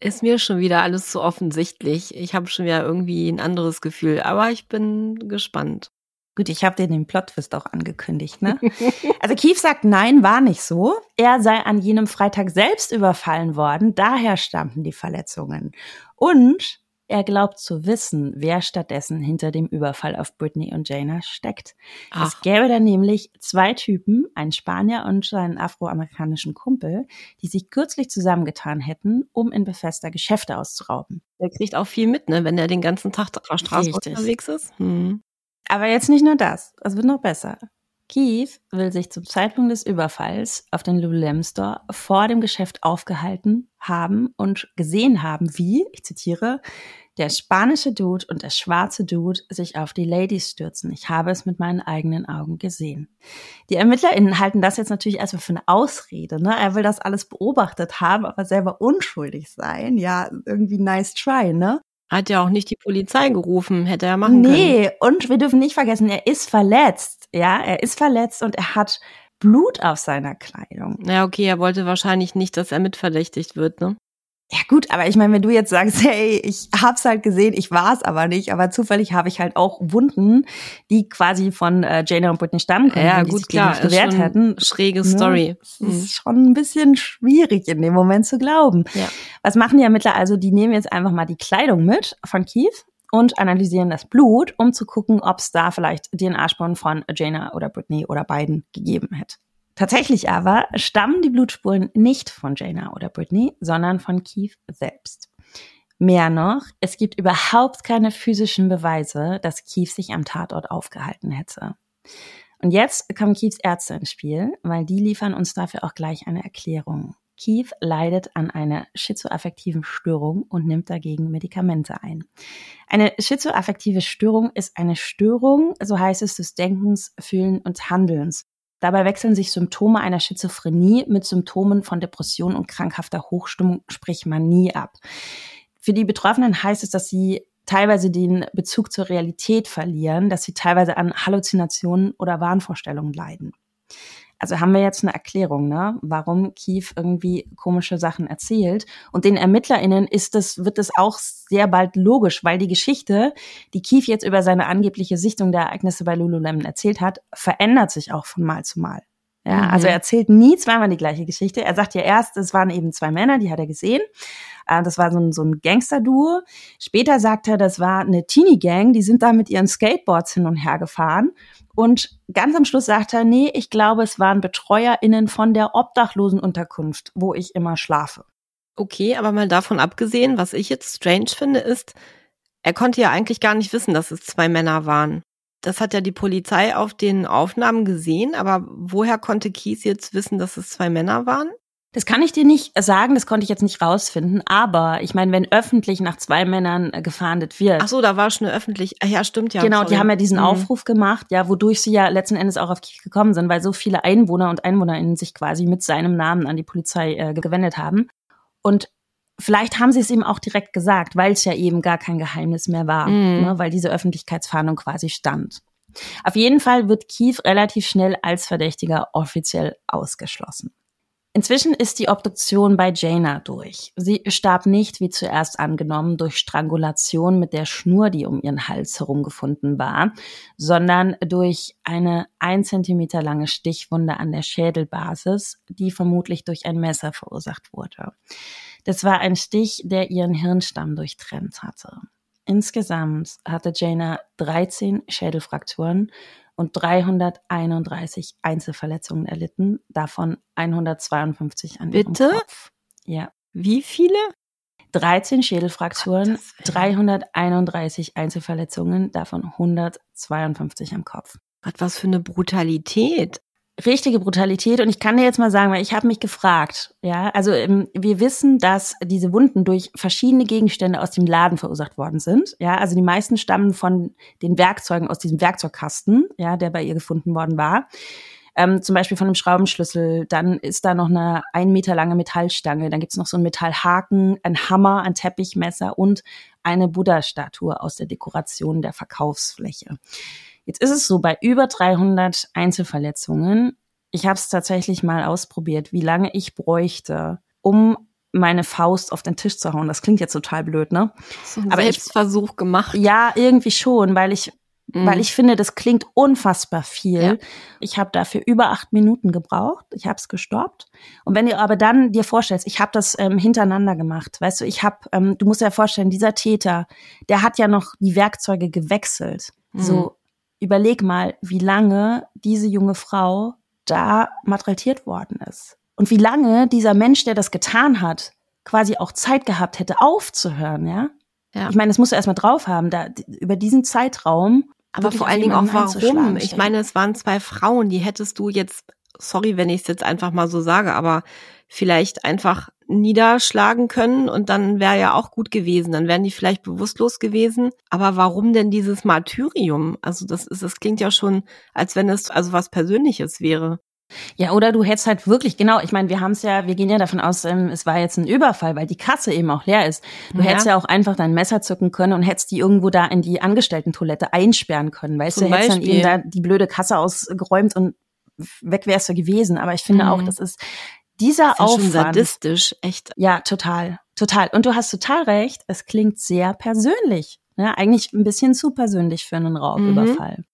Ist mir schon wieder alles zu offensichtlich. Ich habe schon wieder irgendwie ein anderes Gefühl, aber ich bin gespannt. Gut, ich habe dir den Plotwist auch angekündigt, ne? Also Keith sagt, nein, war nicht so. Er sei an jenem Freitag selbst überfallen worden, daher stammten die Verletzungen. Und er glaubt zu wissen, wer stattdessen hinter dem Überfall auf Britney und Jana steckt. Ach. Es gäbe da nämlich zwei Typen, einen Spanier und seinen afroamerikanischen Kumpel, die sich kürzlich zusammengetan hätten, um in Bethesda Geschäfte auszurauben. Er kriegt auch viel mit, ne, wenn er den ganzen Tag auf der Straße Richtig. unterwegs ist. Hm. Aber jetzt nicht nur das, es wird noch besser. Keith will sich zum Zeitpunkt des Überfalls auf den Lululemon Store vor dem Geschäft aufgehalten haben und gesehen haben, wie, ich zitiere, der spanische Dude und der schwarze Dude sich auf die Ladies stürzen. Ich habe es mit meinen eigenen Augen gesehen. Die ErmittlerInnen halten das jetzt natürlich erstmal für eine Ausrede. Ne? Er will das alles beobachtet haben, aber selber unschuldig sein. Ja, irgendwie nice try, ne? Hat ja auch nicht die Polizei gerufen, hätte er machen nee, können. Nee, und wir dürfen nicht vergessen, er ist verletzt. Ja, er ist verletzt und er hat Blut auf seiner Kleidung. Ja, okay, er wollte wahrscheinlich nicht, dass er mitverdächtigt wird, ne? Ja gut, aber ich meine, wenn du jetzt sagst, hey, ich hab's halt gesehen, ich war's aber nicht, aber zufällig habe ich halt auch Wunden, die quasi von äh, Jana und Britney stammen können, ja, die gut, sich klar, nicht gewehrt hätten. Schräge ne? Story. Das ist mhm. schon ein bisschen schwierig in dem Moment zu glauben. Ja. Was machen die Ermittler also? Die nehmen jetzt einfach mal die Kleidung mit von Keith und analysieren das Blut, um zu gucken, ob es da vielleicht DNA-Spuren von Jana oder Britney oder beiden gegeben hätte. Tatsächlich aber stammen die Blutspuren nicht von Jana oder Britney, sondern von Keith selbst. Mehr noch, es gibt überhaupt keine physischen Beweise, dass Keith sich am Tatort aufgehalten hätte. Und jetzt kommen Keiths Ärzte ins Spiel, weil die liefern uns dafür auch gleich eine Erklärung. Keith leidet an einer schizoaffektiven Störung und nimmt dagegen Medikamente ein. Eine schizoaffektive Störung ist eine Störung, so heißt es, des Denkens, Fühlen und Handelns. Dabei wechseln sich Symptome einer Schizophrenie mit Symptomen von Depression und krankhafter Hochstimmung, sprich Manie ab. Für die Betroffenen heißt es, dass sie teilweise den Bezug zur Realität verlieren, dass sie teilweise an Halluzinationen oder Wahnvorstellungen leiden. Also haben wir jetzt eine Erklärung, ne, warum Keith irgendwie komische Sachen erzählt. Und den ErmittlerInnen ist das, wird es auch sehr bald logisch, weil die Geschichte, die Keith jetzt über seine angebliche Sichtung der Ereignisse bei Lululemon erzählt hat, verändert sich auch von Mal zu Mal. Ja, mhm. also er erzählt nie zweimal die gleiche Geschichte. Er sagt ja erst, es waren eben zwei Männer, die hat er gesehen. Äh, das war so ein, so ein Gangster-Duo. Später sagt er, das war eine Teenie-Gang, die sind da mit ihren Skateboards hin und her gefahren. Und ganz am Schluss sagt er, nee, ich glaube, es waren BetreuerInnen von der Obdachlosenunterkunft, wo ich immer schlafe. Okay, aber mal davon abgesehen, was ich jetzt strange finde, ist, er konnte ja eigentlich gar nicht wissen, dass es zwei Männer waren. Das hat ja die Polizei auf den Aufnahmen gesehen, aber woher konnte Kies jetzt wissen, dass es zwei Männer waren? Das kann ich dir nicht sagen, das konnte ich jetzt nicht rausfinden, aber ich meine, wenn öffentlich nach zwei Männern äh, gefahndet wird. Ach so, da war schon öffentlich. Ja, stimmt ja. Genau, sorry. die haben ja diesen mhm. Aufruf gemacht, ja, wodurch sie ja letzten Endes auch auf Kiel gekommen sind, weil so viele Einwohner und Einwohnerinnen sich quasi mit seinem Namen an die Polizei äh, gewendet haben. Und vielleicht haben sie es ihm auch direkt gesagt, weil es ja eben gar kein Geheimnis mehr war, mhm. ne, weil diese Öffentlichkeitsfahndung quasi stand. Auf jeden Fall wird Keith relativ schnell als Verdächtiger offiziell ausgeschlossen. Inzwischen ist die Obduktion bei Jaina durch. Sie starb nicht, wie zuerst angenommen, durch Strangulation mit der Schnur, die um ihren Hals herumgefunden war, sondern durch eine ein Zentimeter lange Stichwunde an der Schädelbasis, die vermutlich durch ein Messer verursacht wurde. Das war ein Stich, der ihren Hirnstamm durchtrennt hatte. Insgesamt hatte Jaina 13 Schädelfrakturen und 331 Einzelverletzungen erlitten, davon 152 an Bitte? ihrem Kopf. Ja. Wie viele? 13 Schädelfrakturen, 331 Einzelverletzungen, davon 152 am Kopf. Was für eine Brutalität richtige Brutalität. Und ich kann dir jetzt mal sagen, weil ich habe mich gefragt, ja, also ähm, wir wissen, dass diese Wunden durch verschiedene Gegenstände aus dem Laden verursacht worden sind. Ja, also die meisten stammen von den Werkzeugen aus diesem Werkzeugkasten, ja, der bei ihr gefunden worden war. Ähm, zum Beispiel von einem Schraubenschlüssel, dann ist da noch eine ein Meter lange Metallstange, dann gibt's noch so einen Metallhaken, ein Hammer, ein Teppichmesser und eine Buddha-Statue aus der Dekoration der Verkaufsfläche. Jetzt ist es so, bei über 300 Einzelverletzungen, ich habe es tatsächlich mal ausprobiert, wie lange ich bräuchte, um meine Faust auf den Tisch zu hauen. Das klingt jetzt total blöd, ne? So Aber Selbstversuch ich, gemacht. Ja, irgendwie schon, weil ich mhm. weil ich finde, das klingt unfassbar viel. Ja. Ich habe dafür über acht Minuten gebraucht. Ich habe es gestoppt. Und wenn du aber dann dir vorstellst, ich habe das ähm, hintereinander gemacht, weißt du, ich habe, ähm, du musst dir ja vorstellen, dieser Täter, der hat ja noch die Werkzeuge gewechselt. Mhm. So überleg mal, wie lange diese junge Frau da malträtiert worden ist. Und wie lange dieser Mensch, der das getan hat, quasi auch Zeit gehabt hätte, aufzuhören, ja? ja. Ich meine, das musst du erstmal drauf haben, da, über diesen Zeitraum. Aber vor allen Dingen auch warum? Ich meine, es waren zwei Frauen, die hättest du jetzt, sorry, wenn ich es jetzt einfach mal so sage, aber vielleicht einfach niederschlagen können und dann wäre ja auch gut gewesen. Dann wären die vielleicht bewusstlos gewesen. Aber warum denn dieses Martyrium? Also das ist, das klingt ja schon, als wenn es also was Persönliches wäre. Ja, oder du hättest halt wirklich, genau, ich meine, wir haben es ja, wir gehen ja davon aus, ähm, es war jetzt ein Überfall, weil die Kasse eben auch leer ist. Du ja. hättest ja auch einfach dein Messer zücken können und hättest die irgendwo da in die Angestellten-Toilette einsperren können, weißt Zum du, hättest Beispiel. dann eben da die blöde Kasse ausgeräumt und weg wärst du gewesen. Aber ich finde mhm. auch, das ist, dieser das ist Aufwand. Schon sadistisch, echt. Ja, total, total. Und du hast total recht. Es klingt sehr persönlich. Ne? Eigentlich ein bisschen zu persönlich für einen Raubüberfall. Mhm.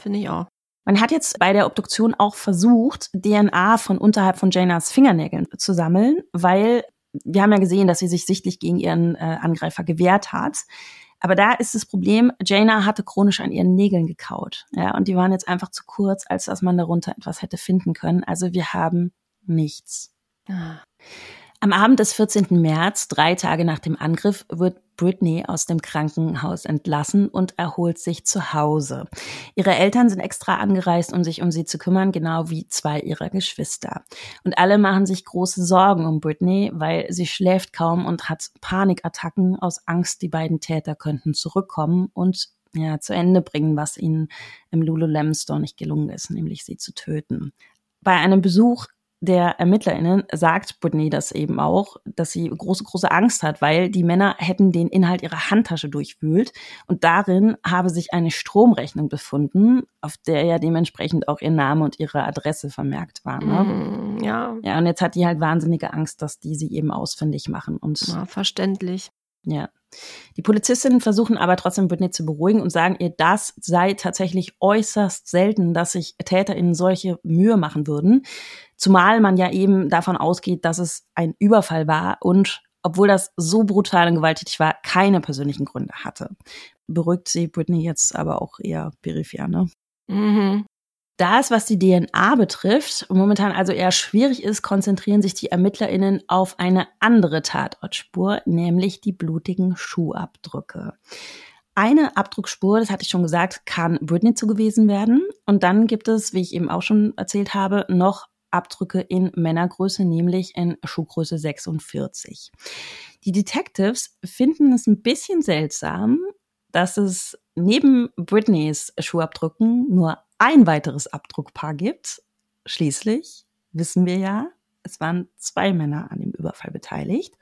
Finde ich auch. Man hat jetzt bei der Obduktion auch versucht, DNA von unterhalb von Janas Fingernägeln zu sammeln, weil wir haben ja gesehen, dass sie sich sichtlich gegen ihren äh, Angreifer gewehrt hat. Aber da ist das Problem, Jana hatte chronisch an ihren Nägeln gekaut. Ja, und die waren jetzt einfach zu kurz, als dass man darunter etwas hätte finden können. Also wir haben nichts. Ah. Am Abend des 14. März, drei Tage nach dem Angriff, wird Britney aus dem Krankenhaus entlassen und erholt sich zu Hause. Ihre Eltern sind extra angereist, um sich um sie zu kümmern, genau wie zwei ihrer Geschwister. Und alle machen sich große Sorgen um Britney, weil sie schläft kaum und hat Panikattacken aus Angst, die beiden Täter könnten zurückkommen und ja, zu Ende bringen, was ihnen im Lululemon Store nicht gelungen ist, nämlich sie zu töten. Bei einem Besuch der ErmittlerInnen sagt Britney das eben auch, dass sie große, große Angst hat, weil die Männer hätten den Inhalt ihrer Handtasche durchwühlt und darin habe sich eine Stromrechnung befunden, auf der ja dementsprechend auch ihr Name und ihre Adresse vermerkt waren. Ne? Mm, ja. Ja, und jetzt hat die halt wahnsinnige Angst, dass die sie eben ausfindig machen und. Ja, verständlich. Ja. Die Polizistinnen versuchen aber trotzdem Britney zu beruhigen und sagen ihr, das sei tatsächlich äußerst selten, dass sich TäterInnen solche Mühe machen würden. Zumal man ja eben davon ausgeht, dass es ein Überfall war und obwohl das so brutal und gewalttätig war, keine persönlichen Gründe hatte. Beruhigt sie Britney jetzt aber auch eher peripher, ne? Mhm. Da es, was die DNA betrifft, momentan also eher schwierig ist, konzentrieren sich die ErmittlerInnen auf eine andere Tatortspur, nämlich die blutigen Schuhabdrücke. Eine Abdruckspur, das hatte ich schon gesagt, kann Britney zugewiesen werden. Und dann gibt es, wie ich eben auch schon erzählt habe, noch Abdrücke in Männergröße, nämlich in Schuhgröße 46. Die Detectives finden es ein bisschen seltsam, dass es neben Britneys Schuhabdrücken nur ein weiteres Abdruckpaar gibt. Schließlich wissen wir ja, es waren zwei Männer an dem Überfall beteiligt.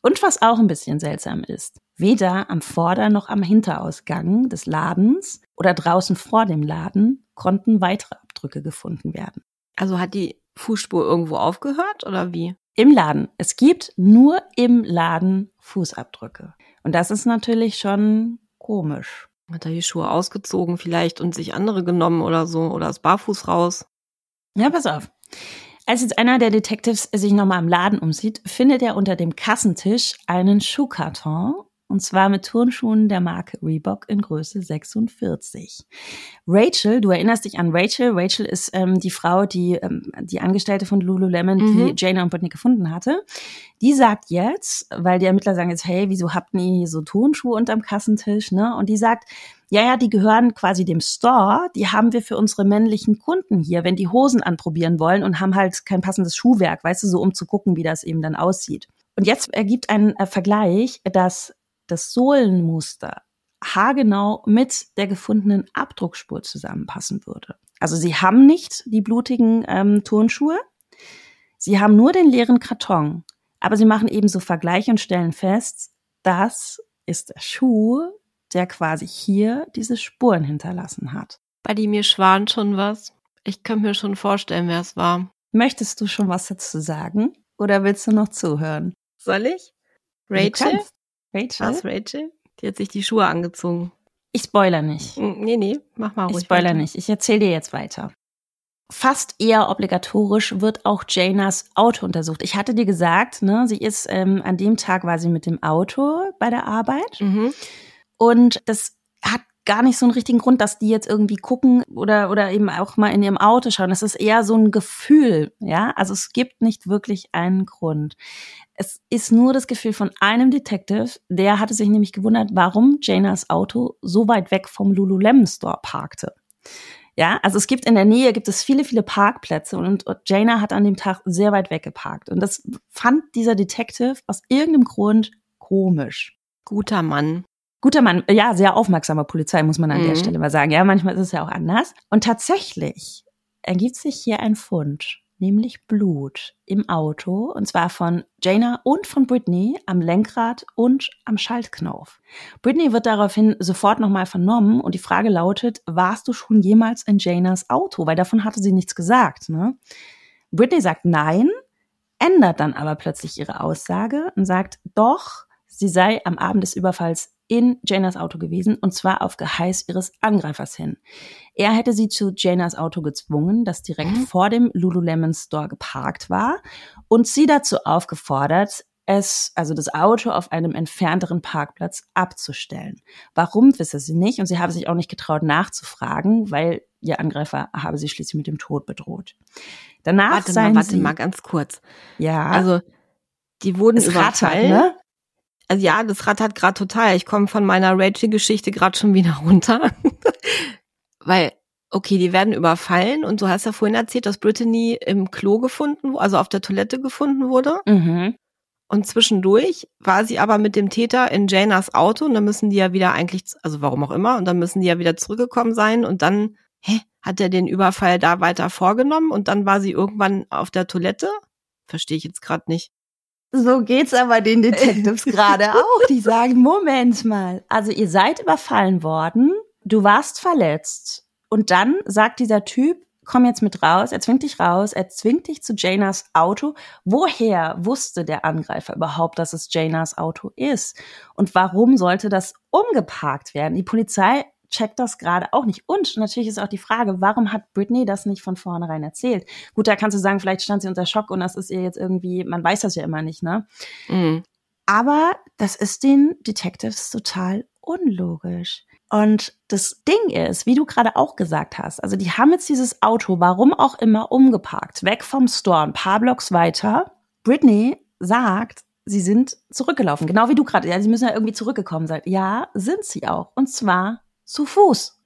Und was auch ein bisschen seltsam ist, weder am Vorder- noch am Hinterausgang des Ladens oder draußen vor dem Laden konnten weitere Abdrücke gefunden werden. Also hat die Fußspur irgendwo aufgehört oder wie? Im Laden. Es gibt nur im Laden Fußabdrücke. Und das ist natürlich schon komisch. Hat er die Schuhe ausgezogen vielleicht und sich andere genommen oder so oder ist barfuß raus? Ja, pass auf. Als jetzt einer der Detectives sich nochmal im Laden umsieht, findet er unter dem Kassentisch einen Schuhkarton und zwar mit Turnschuhen der Marke Reebok in Größe 46. Rachel, du erinnerst dich an Rachel. Rachel ist ähm, die Frau, die ähm, die Angestellte von Lululemon, mhm. die Jana und Britney gefunden hatte. Die sagt jetzt, weil die Ermittler sagen jetzt, hey, wieso habt ihr hier so Turnschuhe unterm Kassentisch, ne? Und die sagt, ja, ja, die gehören quasi dem Store, die haben wir für unsere männlichen Kunden hier, wenn die Hosen anprobieren wollen und haben halt kein passendes Schuhwerk, weißt du, so um zu gucken, wie das eben dann aussieht. Und jetzt ergibt ein äh, Vergleich, dass das Sohlenmuster haargenau mit der gefundenen Abdruckspur zusammenpassen würde. Also sie haben nicht die blutigen ähm, Turnschuhe, sie haben nur den leeren Karton, aber sie machen ebenso Vergleich und stellen fest, das ist der Schuh, der quasi hier diese Spuren hinterlassen hat. Bei die mir schwan schon was. Ich könnte mir schon vorstellen, wer es war. Möchtest du schon was dazu sagen oder willst du noch zuhören? Soll ich? Rachel? Rachel? Was, Rachel? Die hat sich die Schuhe angezogen. Ich spoiler nicht. Nee, nee, mach mal ruhig. Ich spoiler weiter. nicht. Ich erzähle dir jetzt weiter. Fast eher obligatorisch wird auch Janas Auto untersucht. Ich hatte dir gesagt, ne, sie ist ähm, an dem Tag war sie mit dem Auto bei der Arbeit. Mhm. Und das hat gar nicht so einen richtigen Grund, dass die jetzt irgendwie gucken oder, oder eben auch mal in ihrem Auto schauen. Das ist eher so ein Gefühl, ja. Also es gibt nicht wirklich einen Grund. Es ist nur das Gefühl von einem Detective, der hatte sich nämlich gewundert, warum Janas Auto so weit weg vom Lululemon Store parkte. Ja, also es gibt in der Nähe gibt es viele, viele Parkplätze und, und Jana hat an dem Tag sehr weit weg geparkt. Und das fand dieser Detective aus irgendeinem Grund komisch. Guter Mann. Guter Mann, ja, sehr aufmerksamer Polizei, muss man an mhm. der Stelle mal sagen. Ja, manchmal ist es ja auch anders. Und tatsächlich ergibt sich hier ein Fund nämlich Blut im Auto, und zwar von Jana und von Britney am Lenkrad und am Schaltknauf. Britney wird daraufhin sofort nochmal vernommen und die Frage lautet, warst du schon jemals in Janas Auto? Weil davon hatte sie nichts gesagt. Ne? Britney sagt nein, ändert dann aber plötzlich ihre Aussage und sagt, doch, sie sei am Abend des Überfalls in Janas Auto gewesen und zwar auf Geheiß ihres Angreifers hin. Er hätte sie zu Janas Auto gezwungen, das direkt mhm. vor dem Lululemon Store geparkt war und sie dazu aufgefordert, es, also das Auto auf einem entfernteren Parkplatz abzustellen. Warum wisse sie nicht und sie habe sich auch nicht getraut nachzufragen, weil ihr Angreifer habe sie schließlich mit dem Tod bedroht. Danach warte mal, warte sie, mal ganz kurz. Ja. Also die wurden überfallen. Rattert, ne? Also ja, das rattert gerade total. Ich komme von meiner Rachel-Geschichte gerade schon wieder runter. Weil, okay, die werden überfallen und du hast ja vorhin erzählt, dass Brittany im Klo gefunden, also auf der Toilette gefunden wurde. Mhm. Und zwischendurch war sie aber mit dem Täter in Janas Auto und dann müssen die ja wieder eigentlich, also warum auch immer, und dann müssen die ja wieder zurückgekommen sein und dann, hä, hat er den Überfall da weiter vorgenommen und dann war sie irgendwann auf der Toilette? Verstehe ich jetzt gerade nicht. So geht's aber den Detectives gerade auch. Die sagen, Moment mal. Also ihr seid überfallen worden, du warst verletzt. Und dann sagt dieser Typ, komm jetzt mit raus, er zwingt dich raus, er zwingt dich zu Janas Auto. Woher wusste der Angreifer überhaupt, dass es Janas Auto ist? Und warum sollte das umgeparkt werden? Die Polizei checkt das gerade auch nicht. Und natürlich ist auch die Frage, warum hat Britney das nicht von vornherein erzählt? Gut, da kannst du sagen, vielleicht stand sie unter Schock und das ist ihr jetzt irgendwie, man weiß das ja immer nicht, ne? Mhm. Aber das ist den Detectives total unlogisch. Und das Ding ist, wie du gerade auch gesagt hast, also die haben jetzt dieses Auto, warum auch immer, umgeparkt, weg vom Store, ein paar Blocks weiter. Britney sagt, sie sind zurückgelaufen, genau wie du gerade. Ja, sie müssen ja irgendwie zurückgekommen sein. Ja, sind sie auch. Und zwar zu Fuß.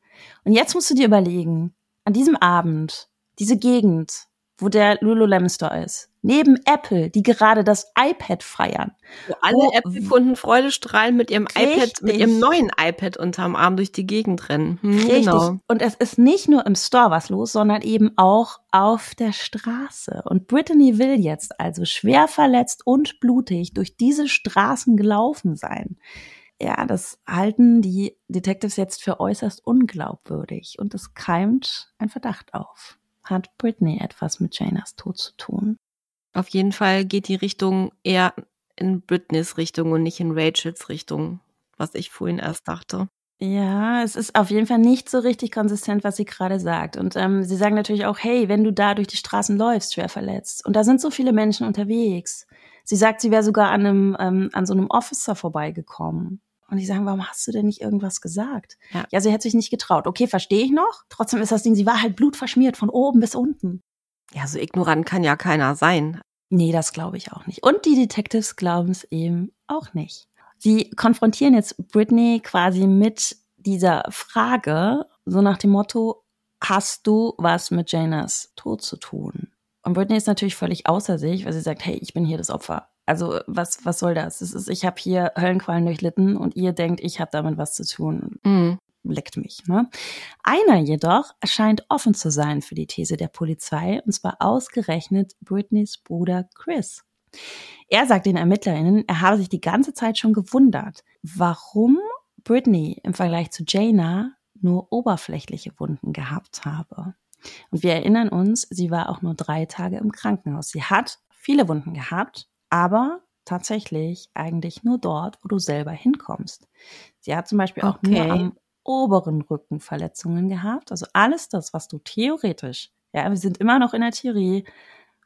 Und jetzt musst du dir überlegen, an diesem Abend, diese Gegend, wo der Lululemon Store ist, neben Apple, die gerade das iPad feiern. Wo alle Apple-Kunden Freudestrahlen mit ihrem richtig. iPad, mit ihrem neuen iPad unterm Arm durch die Gegend rennen. Hm, richtig. Genau. Und es ist nicht nur im Store was los, sondern eben auch auf der Straße. Und Brittany will jetzt also schwer verletzt und blutig durch diese Straßen gelaufen sein ja, das halten die Detectives jetzt für äußerst unglaubwürdig und es keimt ein Verdacht auf. hat Britney etwas mit Janas Tod zu tun? Auf jeden Fall geht die Richtung eher in Britneys Richtung und nicht in Rachels Richtung, was ich vorhin erst dachte. Ja, es ist auf jeden Fall nicht so richtig konsistent, was sie gerade sagt. Und ähm, sie sagen natürlich auch, hey, wenn du da durch die Straßen läufst, schwer verletzt. Und da sind so viele Menschen unterwegs. Sie sagt, sie wäre sogar an einem ähm, an so einem Officer vorbeigekommen. Und die sagen, warum hast du denn nicht irgendwas gesagt? Ja. ja, sie hätte sich nicht getraut. Okay, verstehe ich noch. Trotzdem ist das Ding, sie war halt blutverschmiert von oben bis unten. Ja, so ignorant kann ja keiner sein. Nee, das glaube ich auch nicht. Und die Detectives glauben es eben auch nicht. Sie konfrontieren jetzt Britney quasi mit dieser Frage, so nach dem Motto, hast du was mit Janas Tod zu tun? Und Britney ist natürlich völlig außer sich, weil sie sagt, hey, ich bin hier das Opfer. Also was, was soll das? das ist, ich habe hier Höllenqualen durchlitten und ihr denkt, ich habe damit was zu tun. Mhm. Leckt mich. Ne? Einer jedoch scheint offen zu sein für die These der Polizei, und zwar ausgerechnet Britneys Bruder Chris. Er sagt den ErmittlerInnen, er habe sich die ganze Zeit schon gewundert, warum Britney im Vergleich zu Jaina nur oberflächliche Wunden gehabt habe. Und wir erinnern uns, sie war auch nur drei Tage im Krankenhaus. Sie hat viele Wunden gehabt, aber tatsächlich eigentlich nur dort, wo du selber hinkommst. Sie hat zum Beispiel auch okay. nur am oberen Rücken Verletzungen gehabt. Also alles das, was du theoretisch, ja, wir sind immer noch in der Theorie,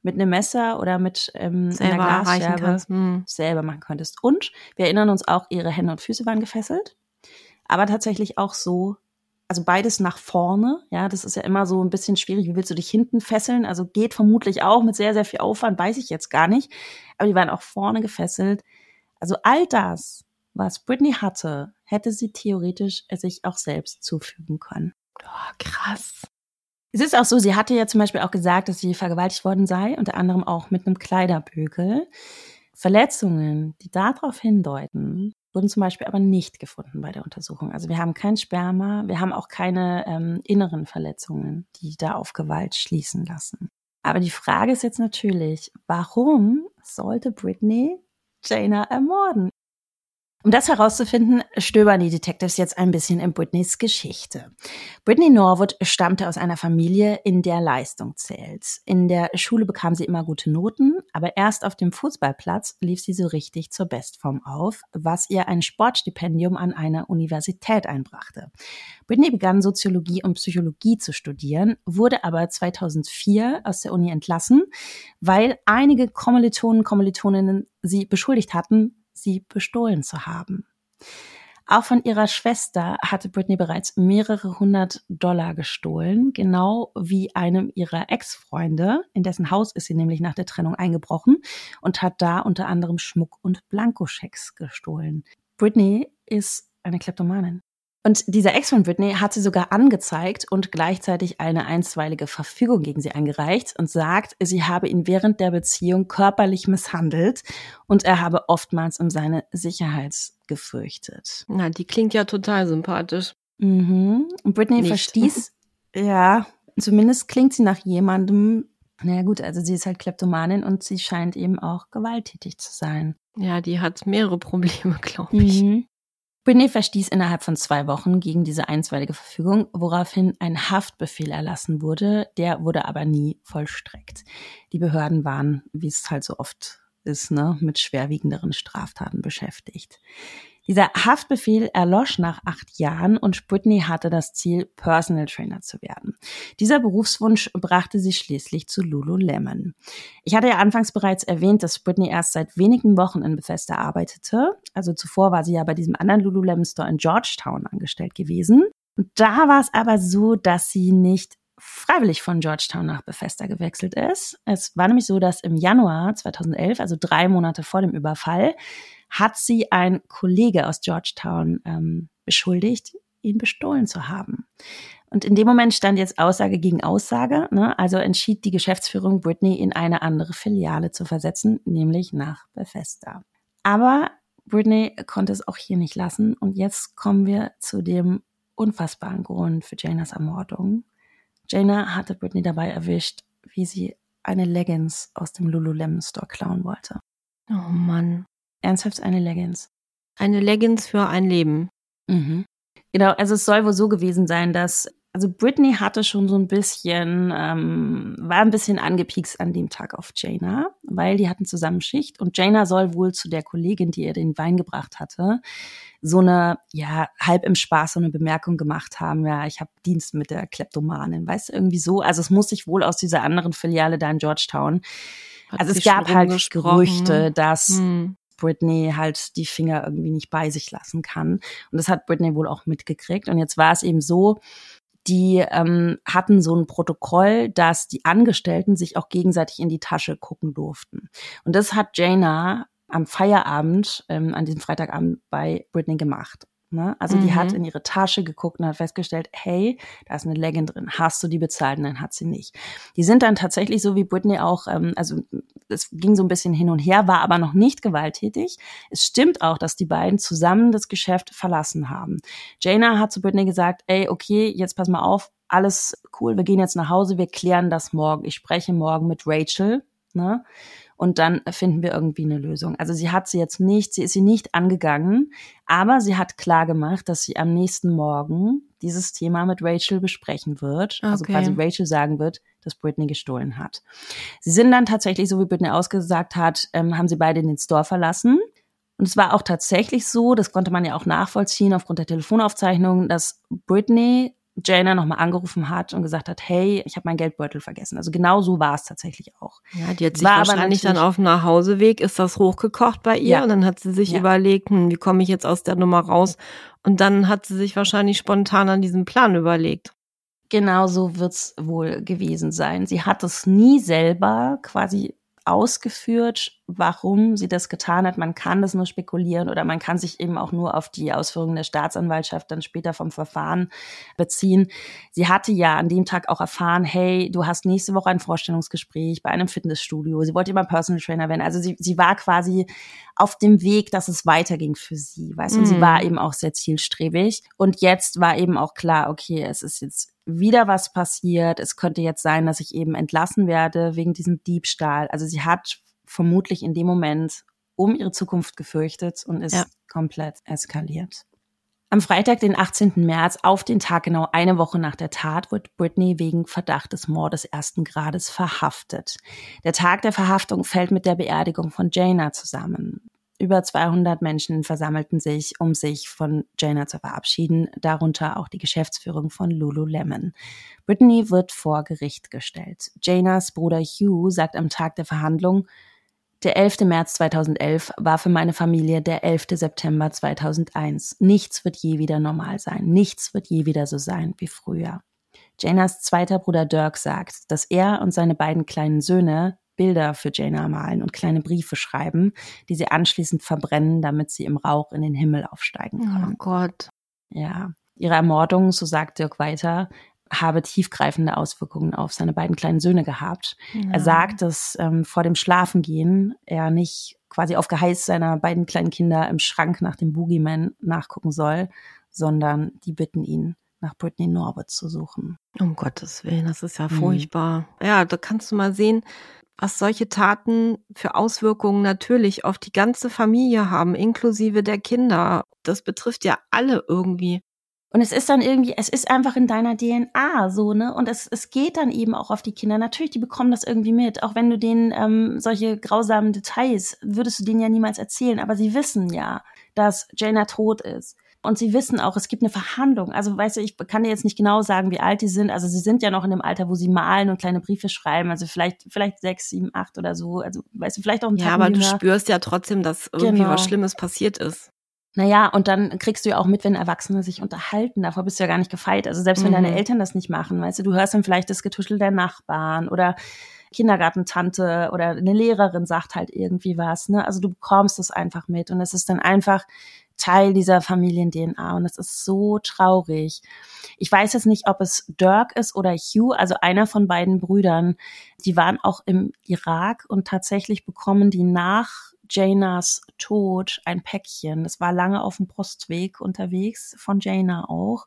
mit einem Messer oder mit ähm, einer Glasscherbe hm. selber machen könntest. Und wir erinnern uns auch, ihre Hände und Füße waren gefesselt, aber tatsächlich auch so, also beides nach vorne. Ja, das ist ja immer so ein bisschen schwierig. Wie willst du dich hinten fesseln? Also geht vermutlich auch mit sehr, sehr viel Aufwand, weiß ich jetzt gar nicht. Aber die waren auch vorne gefesselt. Also all das, was Britney hatte, hätte sie theoretisch sich auch selbst zufügen können. Oh, krass. Es ist auch so, sie hatte ja zum Beispiel auch gesagt, dass sie vergewaltigt worden sei, unter anderem auch mit einem Kleiderbügel. Verletzungen, die darauf hindeuten, wurden zum Beispiel aber nicht gefunden bei der Untersuchung. Also wir haben kein Sperma, wir haben auch keine ähm, inneren Verletzungen, die da auf Gewalt schließen lassen. Aber die Frage ist jetzt natürlich, warum sollte Britney Jaina ermorden? Um das herauszufinden, stöbern die Detectives jetzt ein bisschen in Britneys Geschichte. Britney Norwood stammte aus einer Familie, in der Leistung zählt. In der Schule bekam sie immer gute Noten, aber erst auf dem Fußballplatz lief sie so richtig zur Bestform auf, was ihr ein Sportstipendium an einer Universität einbrachte. Britney begann Soziologie und Psychologie zu studieren, wurde aber 2004 aus der Uni entlassen, weil einige Kommilitonen Kommilitoninnen sie beschuldigt hatten, sie bestohlen zu haben. Auch von ihrer Schwester hatte Britney bereits mehrere hundert Dollar gestohlen, genau wie einem ihrer Ex-Freunde. In dessen Haus ist sie nämlich nach der Trennung eingebrochen und hat da unter anderem Schmuck und Blankoschecks gestohlen. Britney ist eine Kleptomanin. Und dieser Ex von Britney hat sie sogar angezeigt und gleichzeitig eine einstweilige Verfügung gegen sie eingereicht und sagt, sie habe ihn während der Beziehung körperlich misshandelt und er habe oftmals um seine Sicherheit gefürchtet. Na, die klingt ja total sympathisch. Mhm. Und Britney Nicht. verstieß, ja, zumindest klingt sie nach jemandem, naja gut, also sie ist halt Kleptomanin und sie scheint eben auch gewalttätig zu sein. Ja, die hat mehrere Probleme, glaube ich. Mhm. Britney verstieß innerhalb von zwei Wochen gegen diese einstweilige Verfügung, woraufhin ein Haftbefehl erlassen wurde. Der wurde aber nie vollstreckt. Die Behörden waren, wie es halt so oft ist, ne, mit schwerwiegenderen Straftaten beschäftigt. Dieser Haftbefehl erlosch nach acht Jahren und Britney hatte das Ziel, Personal Trainer zu werden. Dieser Berufswunsch brachte sie schließlich zu Lululemon. Ich hatte ja anfangs bereits erwähnt, dass Britney erst seit wenigen Wochen in Bethesda arbeitete. Also zuvor war sie ja bei diesem anderen Lululemon Store in Georgetown angestellt gewesen. Und da war es aber so, dass sie nicht freiwillig von Georgetown nach Bethesda gewechselt ist. Es war nämlich so, dass im Januar 2011, also drei Monate vor dem Überfall, hat sie ein Kollege aus Georgetown ähm, beschuldigt, ihn bestohlen zu haben. Und in dem Moment stand jetzt Aussage gegen Aussage. Ne? Also entschied die Geschäftsführung, Britney in eine andere Filiale zu versetzen, nämlich nach Bethesda. Aber Britney konnte es auch hier nicht lassen. Und jetzt kommen wir zu dem unfassbaren Grund für Janas Ermordung. Jana hatte Britney dabei erwischt, wie sie eine Leggings aus dem Lululemon Store klauen wollte. Oh Mann. Ernsthaft eine Leggings. Eine Leggings für ein Leben. Mhm. Genau, also es soll wohl so gewesen sein, dass Also Britney hatte schon so ein bisschen, ähm, war ein bisschen angepiekst an dem Tag auf Jaina, weil die hatten zusammen Schicht und Jaina soll wohl zu der Kollegin, die ihr den Wein gebracht hatte, so eine, ja, halb im Spaß so eine Bemerkung gemacht haben, ja, ich habe Dienst mit der Kleptomanin, weißt du, irgendwie so. Also es muss sich wohl aus dieser anderen Filiale da in Georgetown. Hat also es gab halt Gerüchte, dass hm. Britney halt die Finger irgendwie nicht bei sich lassen kann. Und das hat Britney wohl auch mitgekriegt. Und jetzt war es eben so, die ähm, hatten so ein Protokoll, dass die Angestellten sich auch gegenseitig in die Tasche gucken durften. Und das hat Jaina am Feierabend, ähm, an diesem Freitagabend bei Britney gemacht. Ne? Also mhm. die hat mhm. in ihre Tasche geguckt und hat festgestellt, hey, da ist eine Legging drin. Hast du die bezahlt? Nein, hat sie nicht. Die sind dann tatsächlich so wie Britney auch, ähm, also es ging so ein bisschen hin und her, war aber noch nicht gewalttätig. Es stimmt auch, dass die beiden zusammen das Geschäft verlassen haben. Jaina hat zu Britney gesagt, ey, okay, jetzt pass mal auf, alles cool, wir gehen jetzt nach Hause, wir klären das morgen. Ich spreche morgen mit Rachel. Ne? Und dann finden wir irgendwie eine Lösung. Also sie hat sie jetzt nicht, sie ist sie nicht angegangen, aber sie hat klar gemacht, dass sie am nächsten Morgen dieses Thema mit Rachel besprechen wird. Also okay. Also quasi Rachel sagen wird, dass Britney gestohlen hat. Sie sind dann tatsächlich, so wie Britney ausgesagt hat, ähm, haben sie beide den Store verlassen. Und es war auch tatsächlich so, das konnte man ja auch nachvollziehen aufgrund der Telefonaufzeichnungen, dass Britney Jana nochmal angerufen hat und gesagt hat, hey, ich habe meinen Geldbeutel vergessen. Also genau so war es tatsächlich auch. Ja, die hat sich war wahrscheinlich dann auf dem Nachhauseweg, ist das hochgekocht bei ihr ja. und dann hat sie sich ja. überlegt, hm, wie komme ich jetzt aus der Nummer raus? Und dann hat sie sich wahrscheinlich spontan an diesen Plan überlegt. Genau so wird's wohl gewesen sein. Sie hat es nie selber quasi ausgeführt, warum sie das getan hat. Man kann das nur spekulieren oder man kann sich eben auch nur auf die Ausführungen der Staatsanwaltschaft dann später vom Verfahren beziehen. Sie hatte ja an dem Tag auch erfahren, hey, du hast nächste Woche ein Vorstellungsgespräch bei einem Fitnessstudio. Sie wollte immer Personal Trainer werden. Also sie, sie war quasi auf dem Weg, dass es weiterging für sie, weißt du, und sie mhm. war eben auch sehr zielstrebig. Und jetzt war eben auch klar, okay, es ist jetzt wieder was passiert. Es könnte jetzt sein, dass ich eben entlassen werde wegen diesem Diebstahl. Also sie hat vermutlich in dem Moment um ihre Zukunft gefürchtet und ist ja. komplett eskaliert. Am Freitag, den 18. März, auf den Tag genau eine Woche nach der Tat, wird Britney wegen Verdacht des Mordes ersten Grades verhaftet. Der Tag der Verhaftung fällt mit der Beerdigung von Jaina zusammen. Über 200 Menschen versammelten sich, um sich von Jaina zu verabschieden, darunter auch die Geschäftsführung von Lululemon. Brittany wird vor Gericht gestellt. Janas Bruder Hugh sagt am Tag der Verhandlung, der 11. März 2011 war für meine Familie der 11. September 2001. Nichts wird je wieder normal sein. Nichts wird je wieder so sein wie früher. Janas zweiter Bruder Dirk sagt, dass er und seine beiden kleinen Söhne Bilder für Jana malen und kleine Briefe schreiben, die sie anschließend verbrennen, damit sie im Rauch in den Himmel aufsteigen oh können. Oh Gott. Ja. Ihre Ermordung, so sagt Dirk weiter, habe tiefgreifende Auswirkungen auf seine beiden kleinen Söhne gehabt. Ja. Er sagt, dass ähm, vor dem Schlafengehen er nicht quasi auf Geheiß seiner beiden kleinen Kinder im Schrank nach dem Boogeyman nachgucken soll, sondern die bitten ihn, nach Britney Norbert zu suchen. Um Gottes Willen, das ist ja mhm. furchtbar. Mhm. Ja, da kannst du mal sehen, was solche Taten für Auswirkungen natürlich auf die ganze Familie haben, inklusive der Kinder. Das betrifft ja alle irgendwie. Und es ist dann irgendwie, es ist einfach in deiner DNA so, ne? Und es, es geht dann eben auch auf die Kinder. Natürlich, die bekommen das irgendwie mit. Auch wenn du denen ähm, solche grausamen Details, würdest du denen ja niemals erzählen. Aber sie wissen ja, dass Jaina tot ist. Und sie wissen auch, es gibt eine Verhandlung. Also, weißt du, ich kann dir jetzt nicht genau sagen, wie alt die sind. Also, sie sind ja noch in dem Alter, wo sie malen und kleine Briefe schreiben. Also, vielleicht, vielleicht sechs, sieben, acht oder so. Also, weißt du, vielleicht auch ein Ja, aber jünger. du spürst ja trotzdem, dass irgendwie genau. was Schlimmes passiert ist. Naja, und dann kriegst du ja auch mit, wenn Erwachsene sich unterhalten. Davor bist du ja gar nicht gefeit. Also selbst wenn mhm. deine Eltern das nicht machen, weißt du, du hörst dann vielleicht das Getuschel der Nachbarn oder Kindergartentante oder eine Lehrerin sagt halt irgendwie was. Ne? Also du bekommst es einfach mit und es ist dann einfach Teil dieser Familien-DNA und es ist so traurig. Ich weiß jetzt nicht, ob es Dirk ist oder Hugh, also einer von beiden Brüdern. Die waren auch im Irak und tatsächlich bekommen die nach Janas Tod ein Päckchen. Das war lange auf dem Postweg unterwegs, von Jana auch.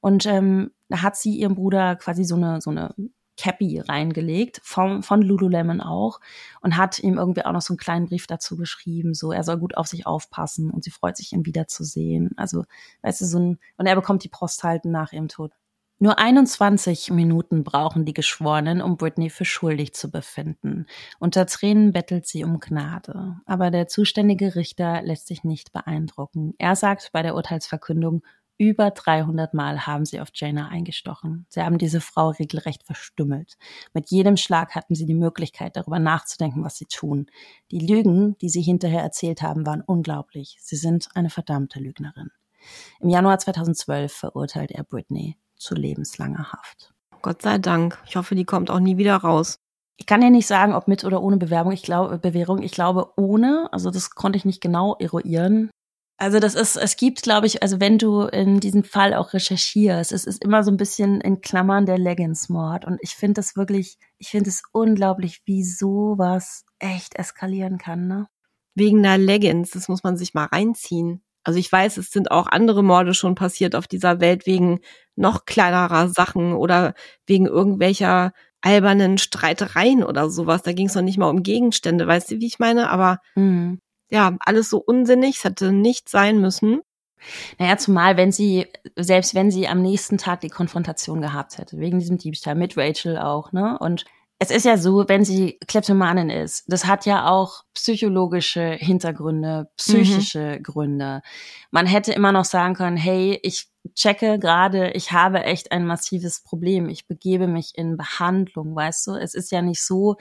Und ähm, da hat sie ihrem Bruder quasi so eine, so eine Cappy reingelegt, vom, von Lululemon auch, und hat ihm irgendwie auch noch so einen kleinen Brief dazu geschrieben, so er soll gut auf sich aufpassen und sie freut sich, ihn wiederzusehen. Also, weißt du, so ein, und er bekommt die Post halt nach ihrem Tod. Nur 21 Minuten brauchen die Geschworenen, um Britney für schuldig zu befinden. Unter Tränen bettelt sie um Gnade. Aber der zuständige Richter lässt sich nicht beeindrucken. Er sagt bei der Urteilsverkündung, über 300 Mal haben sie auf Jaina eingestochen. Sie haben diese Frau regelrecht verstümmelt. Mit jedem Schlag hatten sie die Möglichkeit, darüber nachzudenken, was sie tun. Die Lügen, die sie hinterher erzählt haben, waren unglaublich. Sie sind eine verdammte Lügnerin. Im Januar 2012 verurteilt er Britney zu lebenslanger Haft. Gott sei Dank. Ich hoffe, die kommt auch nie wieder raus. Ich kann ja nicht sagen, ob mit oder ohne Bewerbung. Ich glaube, Bewährung. Ich glaube ohne. Also das konnte ich nicht genau eruieren. Also das ist, es gibt, glaube ich, also wenn du in diesem Fall auch recherchierst, es ist immer so ein bisschen in Klammern der Leggings-Mord. Und ich finde das wirklich, ich finde es unglaublich, wie sowas echt eskalieren kann, ne? Wegen der Leggings, das muss man sich mal reinziehen. Also ich weiß, es sind auch andere Morde schon passiert auf dieser Welt wegen noch kleinerer Sachen oder wegen irgendwelcher albernen Streitereien oder sowas. Da ging es noch nicht mal um Gegenstände, weißt du, wie ich meine? Aber mhm ja, alles so unsinnig, es hätte nicht sein müssen. Naja, zumal wenn sie, selbst wenn sie am nächsten Tag die Konfrontation gehabt hätte, wegen diesem Diebstahl mit Rachel auch, ne? Und es ist ja so, wenn sie Kleptomanin ist, das hat ja auch psychologische Hintergründe, psychische mhm. Gründe. Man hätte immer noch sagen können, hey, ich checke gerade, ich habe echt ein massives Problem. Ich begebe mich in Behandlung, weißt du? Es ist ja nicht so,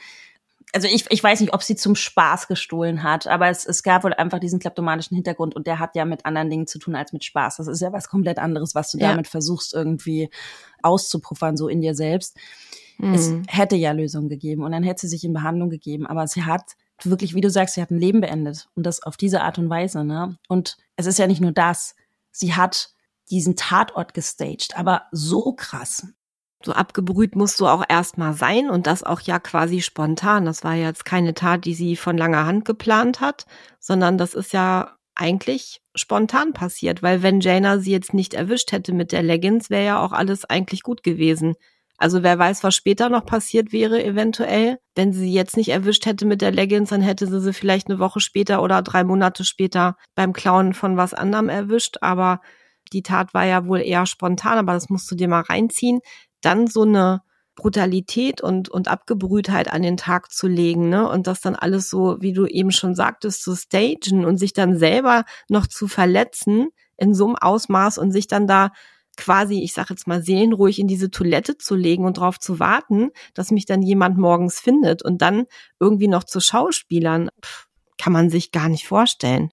also ich, ich weiß nicht, ob sie zum Spaß gestohlen hat, aber es, es gab wohl einfach diesen kleptomanischen Hintergrund und der hat ja mit anderen Dingen zu tun als mit Spaß. Das ist ja was komplett anderes, was du ja. damit versuchst irgendwie auszupuffern, so in dir selbst. Mhm. Es hätte ja Lösungen gegeben und dann hätte sie sich in Behandlung gegeben, aber sie hat wirklich, wie du sagst, sie hat ein Leben beendet und das auf diese Art und Weise, ne? Und es ist ja nicht nur das, sie hat diesen Tatort gestaged, aber so krass so abgebrüht musst du auch erstmal sein und das auch ja quasi spontan. Das war jetzt keine Tat, die sie von langer Hand geplant hat, sondern das ist ja eigentlich spontan passiert, weil wenn Jaina sie jetzt nicht erwischt hätte mit der Leggings, wäre ja auch alles eigentlich gut gewesen. Also wer weiß, was später noch passiert wäre eventuell. Wenn sie jetzt nicht erwischt hätte mit der Leggings, dann hätte sie sie vielleicht eine Woche später oder drei Monate später beim Klauen von was anderem erwischt. Aber die Tat war ja wohl eher spontan, aber das musst du dir mal reinziehen dann so eine Brutalität und, und Abgebrühtheit an den Tag zu legen, ne? Und das dann alles so, wie du eben schon sagtest, zu stagen und sich dann selber noch zu verletzen in so einem Ausmaß und sich dann da quasi, ich sag jetzt mal, seelenruhig in diese Toilette zu legen und darauf zu warten, dass mich dann jemand morgens findet und dann irgendwie noch zu Schauspielern, pff, kann man sich gar nicht vorstellen.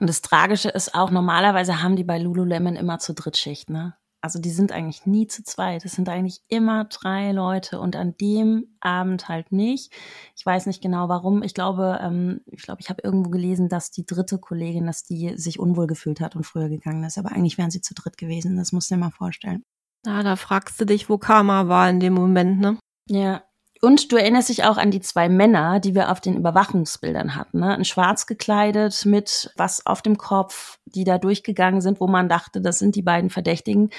Und das Tragische ist auch, normalerweise haben die bei Lululemon immer zur Drittschicht, ne? Also die sind eigentlich nie zu zweit. Es sind eigentlich immer drei Leute und an dem Abend halt nicht. Ich weiß nicht genau warum. Ich glaube, ähm, ich glaube, ich habe irgendwo gelesen, dass die dritte Kollegin, dass die sich unwohl gefühlt hat und früher gegangen ist. Aber eigentlich wären sie zu dritt gewesen. Das musst du dir mal vorstellen. Na, da fragst du dich, wo Karma war in dem Moment, ne? Ja, und du erinnerst dich auch an die zwei Männer, die wir auf den Überwachungsbildern hatten, ne? In schwarz gekleidet mit was auf dem Kopf, die da durchgegangen sind, wo man dachte, das sind die beiden Verdächtigen.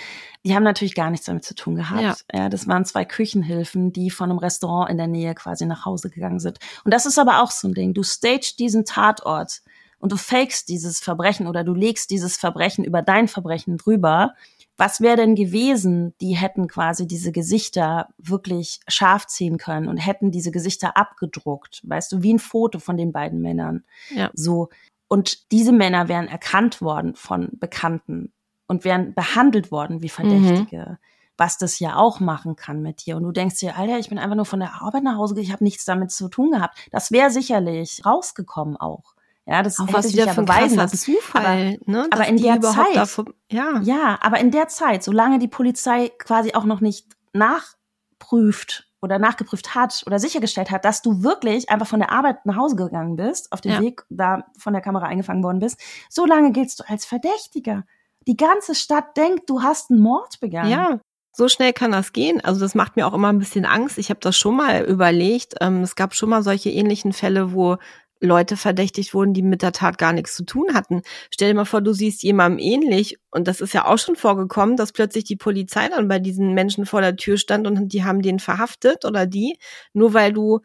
Die haben natürlich gar nichts damit zu tun gehabt. Ja. ja, das waren zwei Küchenhilfen, die von einem Restaurant in der Nähe quasi nach Hause gegangen sind. Und das ist aber auch so ein Ding. Du stagest diesen Tatort und du fakest dieses Verbrechen oder du legst dieses Verbrechen über dein Verbrechen drüber was wäre denn gewesen, die hätten quasi diese Gesichter wirklich scharf ziehen können und hätten diese Gesichter abgedruckt, weißt du, wie ein Foto von den beiden Männern. Ja. So. Und diese Männer wären erkannt worden von Bekannten und wären behandelt worden wie Verdächtige. Mhm. Was das ja auch machen kann mit dir. Und du denkst dir, Alter, ich bin einfach nur von der Arbeit nach Hause, ich habe nichts damit zu tun gehabt. Das wäre sicherlich rausgekommen auch. Ja, das auch was sich ja beweisen lassen. Zufall, aber, ne? aber in der Zeit, davon, ja. ja, aber in der Zeit, solange die Polizei quasi auch noch nicht nachprüft oder nachgeprüft hat oder sichergestellt hat, dass du wirklich einfach von der Arbeit nach Hause gegangen bist, auf dem ja. Weg da von der Kamera eingefangen worden bist, so lange giltst du als Verdächtiger. Die ganze Stadt denkt, du hast einen Mord begangen. Ja, so schnell kann das gehen. Also das macht mir auch immer ein bisschen Angst. Ich habe das schon mal überlegt. Ähm, es gab schon mal solche ähnlichen Fälle, wo Leute verdächtigt wurden, die mit der Tat gar nichts zu tun hatten. Stell dir mal vor, du siehst jemandem ähnlich und das ist ja auch schon vorgekommen, dass plötzlich die Polizei dann bei diesen Menschen vor der Tür stand und die haben den verhaftet oder die, nur weil du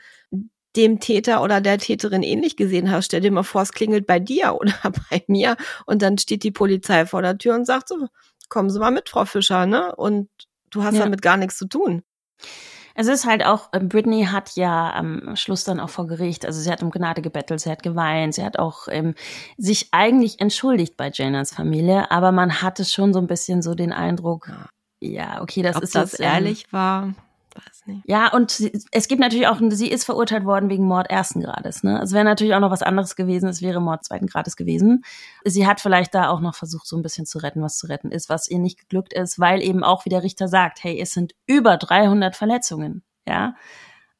dem Täter oder der Täterin ähnlich gesehen hast. Stell dir mal vor, es klingelt bei dir oder bei mir und dann steht die Polizei vor der Tür und sagt so, kommen Sie mal mit, Frau Fischer, ne? Und Du hast ja. damit gar nichts zu tun. Es ist halt auch, ähm, Britney hat ja am Schluss dann auch vor Gericht, also sie hat um Gnade gebettelt, sie hat geweint, sie hat auch ähm, sich eigentlich entschuldigt bei Janas Familie, aber man hatte schon so ein bisschen so den Eindruck, ja, okay, das Ob ist das jetzt, ehrlich ähm, war weiß nicht. Ja, und sie, es gibt natürlich auch, sie ist verurteilt worden wegen Mord ersten Grades. Ne? Es wäre natürlich auch noch was anderes gewesen, es wäre Mord zweiten Grades gewesen. Sie hat vielleicht da auch noch versucht, so ein bisschen zu retten, was zu retten ist, was ihr nicht geglückt ist, weil eben auch wie der Richter sagt, hey, es sind über 300 Verletzungen. Ja,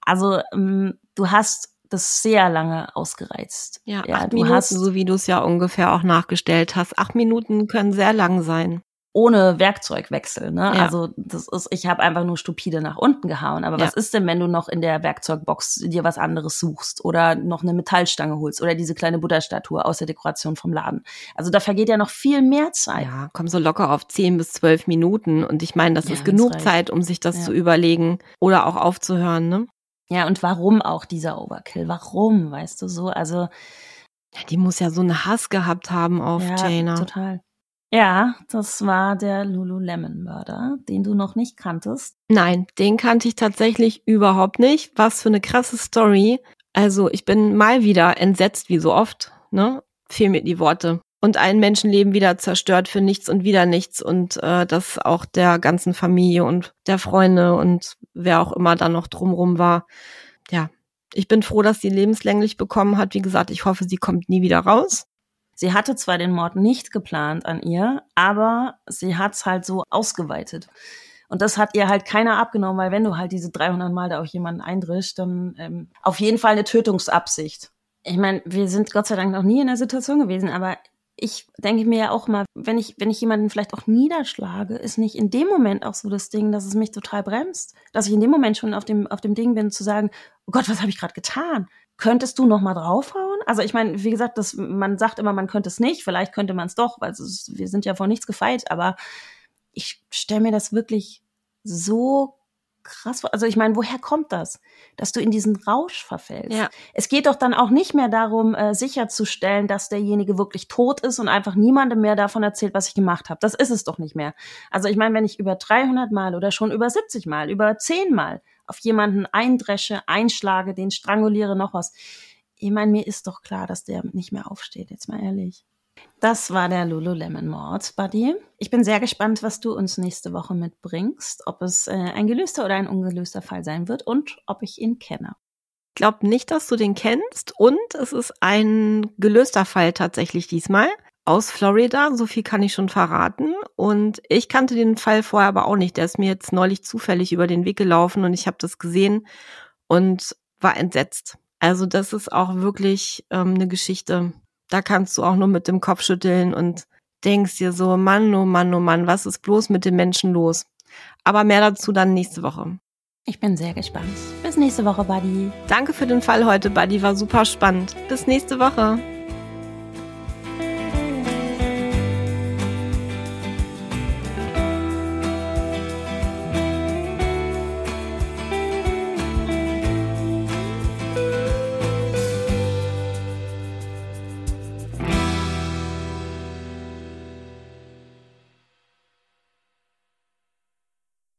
also ähm, du hast das sehr lange ausgereizt. Ja, ja acht du Minuten, hast, so wie du es ja ungefähr auch nachgestellt hast. Acht Minuten können sehr lang sein ohne Werkzeugwechsel. Ne? Ja. Also das ist, ich habe einfach nur stupide nach unten gehauen. Aber ja. was ist denn, wenn du noch in der Werkzeugbox dir was anderes suchst oder noch eine Metallstange holst oder diese kleine Buddha-Statue aus der Dekoration vom Laden? Also da vergeht ja noch viel mehr Zeit. Ja, komm so locker auf zehn bis zwölf Minuten. Und ich meine, das ja, ist genug Zeit, um sich das zu überlegen oder auch aufzuhören. Ne? Ja, und warum auch dieser Overkill? Warum, weißt du so? Also die muss ja so einen Hass gehabt haben auf ja, Jaina. Total. Ja, das war der Lululemon-Mörder, den du noch nicht kanntest. Nein, den kannte ich tatsächlich überhaupt nicht. Was für eine krasse Story. Also ich bin mal wieder entsetzt, wie so oft. Ne? Fehlen mir die Worte. Und ein Menschenleben wieder zerstört für nichts und wieder nichts und äh, das auch der ganzen Familie und der Freunde und wer auch immer da noch drumrum war. Ja, ich bin froh, dass sie lebenslänglich bekommen hat. Wie gesagt, ich hoffe, sie kommt nie wieder raus. Sie hatte zwar den Mord nicht geplant an ihr, aber sie hat's halt so ausgeweitet. Und das hat ihr halt keiner abgenommen, weil wenn du halt diese 300 Mal da auf jemanden eindrischst, dann ähm, auf jeden Fall eine Tötungsabsicht. Ich meine, wir sind Gott sei Dank noch nie in der Situation gewesen, aber ich denke mir ja auch mal, wenn ich, wenn ich jemanden vielleicht auch niederschlage, ist nicht in dem Moment auch so das Ding, dass es mich total bremst. Dass ich in dem Moment schon auf dem, auf dem Ding bin, zu sagen, oh Gott, was habe ich gerade getan? Könntest du noch mal draufhauen? Also ich meine, wie gesagt, das, man sagt immer, man könnte es nicht. Vielleicht könnte man es doch, weil es, wir sind ja vor nichts gefeit. Aber ich stelle mir das wirklich so krass vor. Also ich meine, woher kommt das, dass du in diesen Rausch verfällst? Ja. Es geht doch dann auch nicht mehr darum, äh, sicherzustellen, dass derjenige wirklich tot ist und einfach niemandem mehr davon erzählt, was ich gemacht habe. Das ist es doch nicht mehr. Also ich meine, wenn ich über 300 Mal oder schon über 70 Mal, über 10 Mal auf jemanden eindresche, einschlage, den stranguliere, noch was. Ich meine, mir ist doch klar, dass der nicht mehr aufsteht, jetzt mal ehrlich. Das war der Lululemon-Mord, Buddy. Ich bin sehr gespannt, was du uns nächste Woche mitbringst, ob es äh, ein gelöster oder ein ungelöster Fall sein wird und ob ich ihn kenne. Ich glaube nicht, dass du den kennst und es ist ein gelöster Fall tatsächlich diesmal aus Florida, so viel kann ich schon verraten. Und ich kannte den Fall vorher aber auch nicht. Der ist mir jetzt neulich zufällig über den Weg gelaufen und ich habe das gesehen und war entsetzt. Also das ist auch wirklich ähm, eine Geschichte. Da kannst du auch nur mit dem Kopf schütteln und denkst dir so, Mann, oh Mann, oh Mann, was ist bloß mit den Menschen los? Aber mehr dazu dann nächste Woche. Ich bin sehr gespannt. Bis nächste Woche, Buddy. Danke für den Fall heute, Buddy. War super spannend. Bis nächste Woche.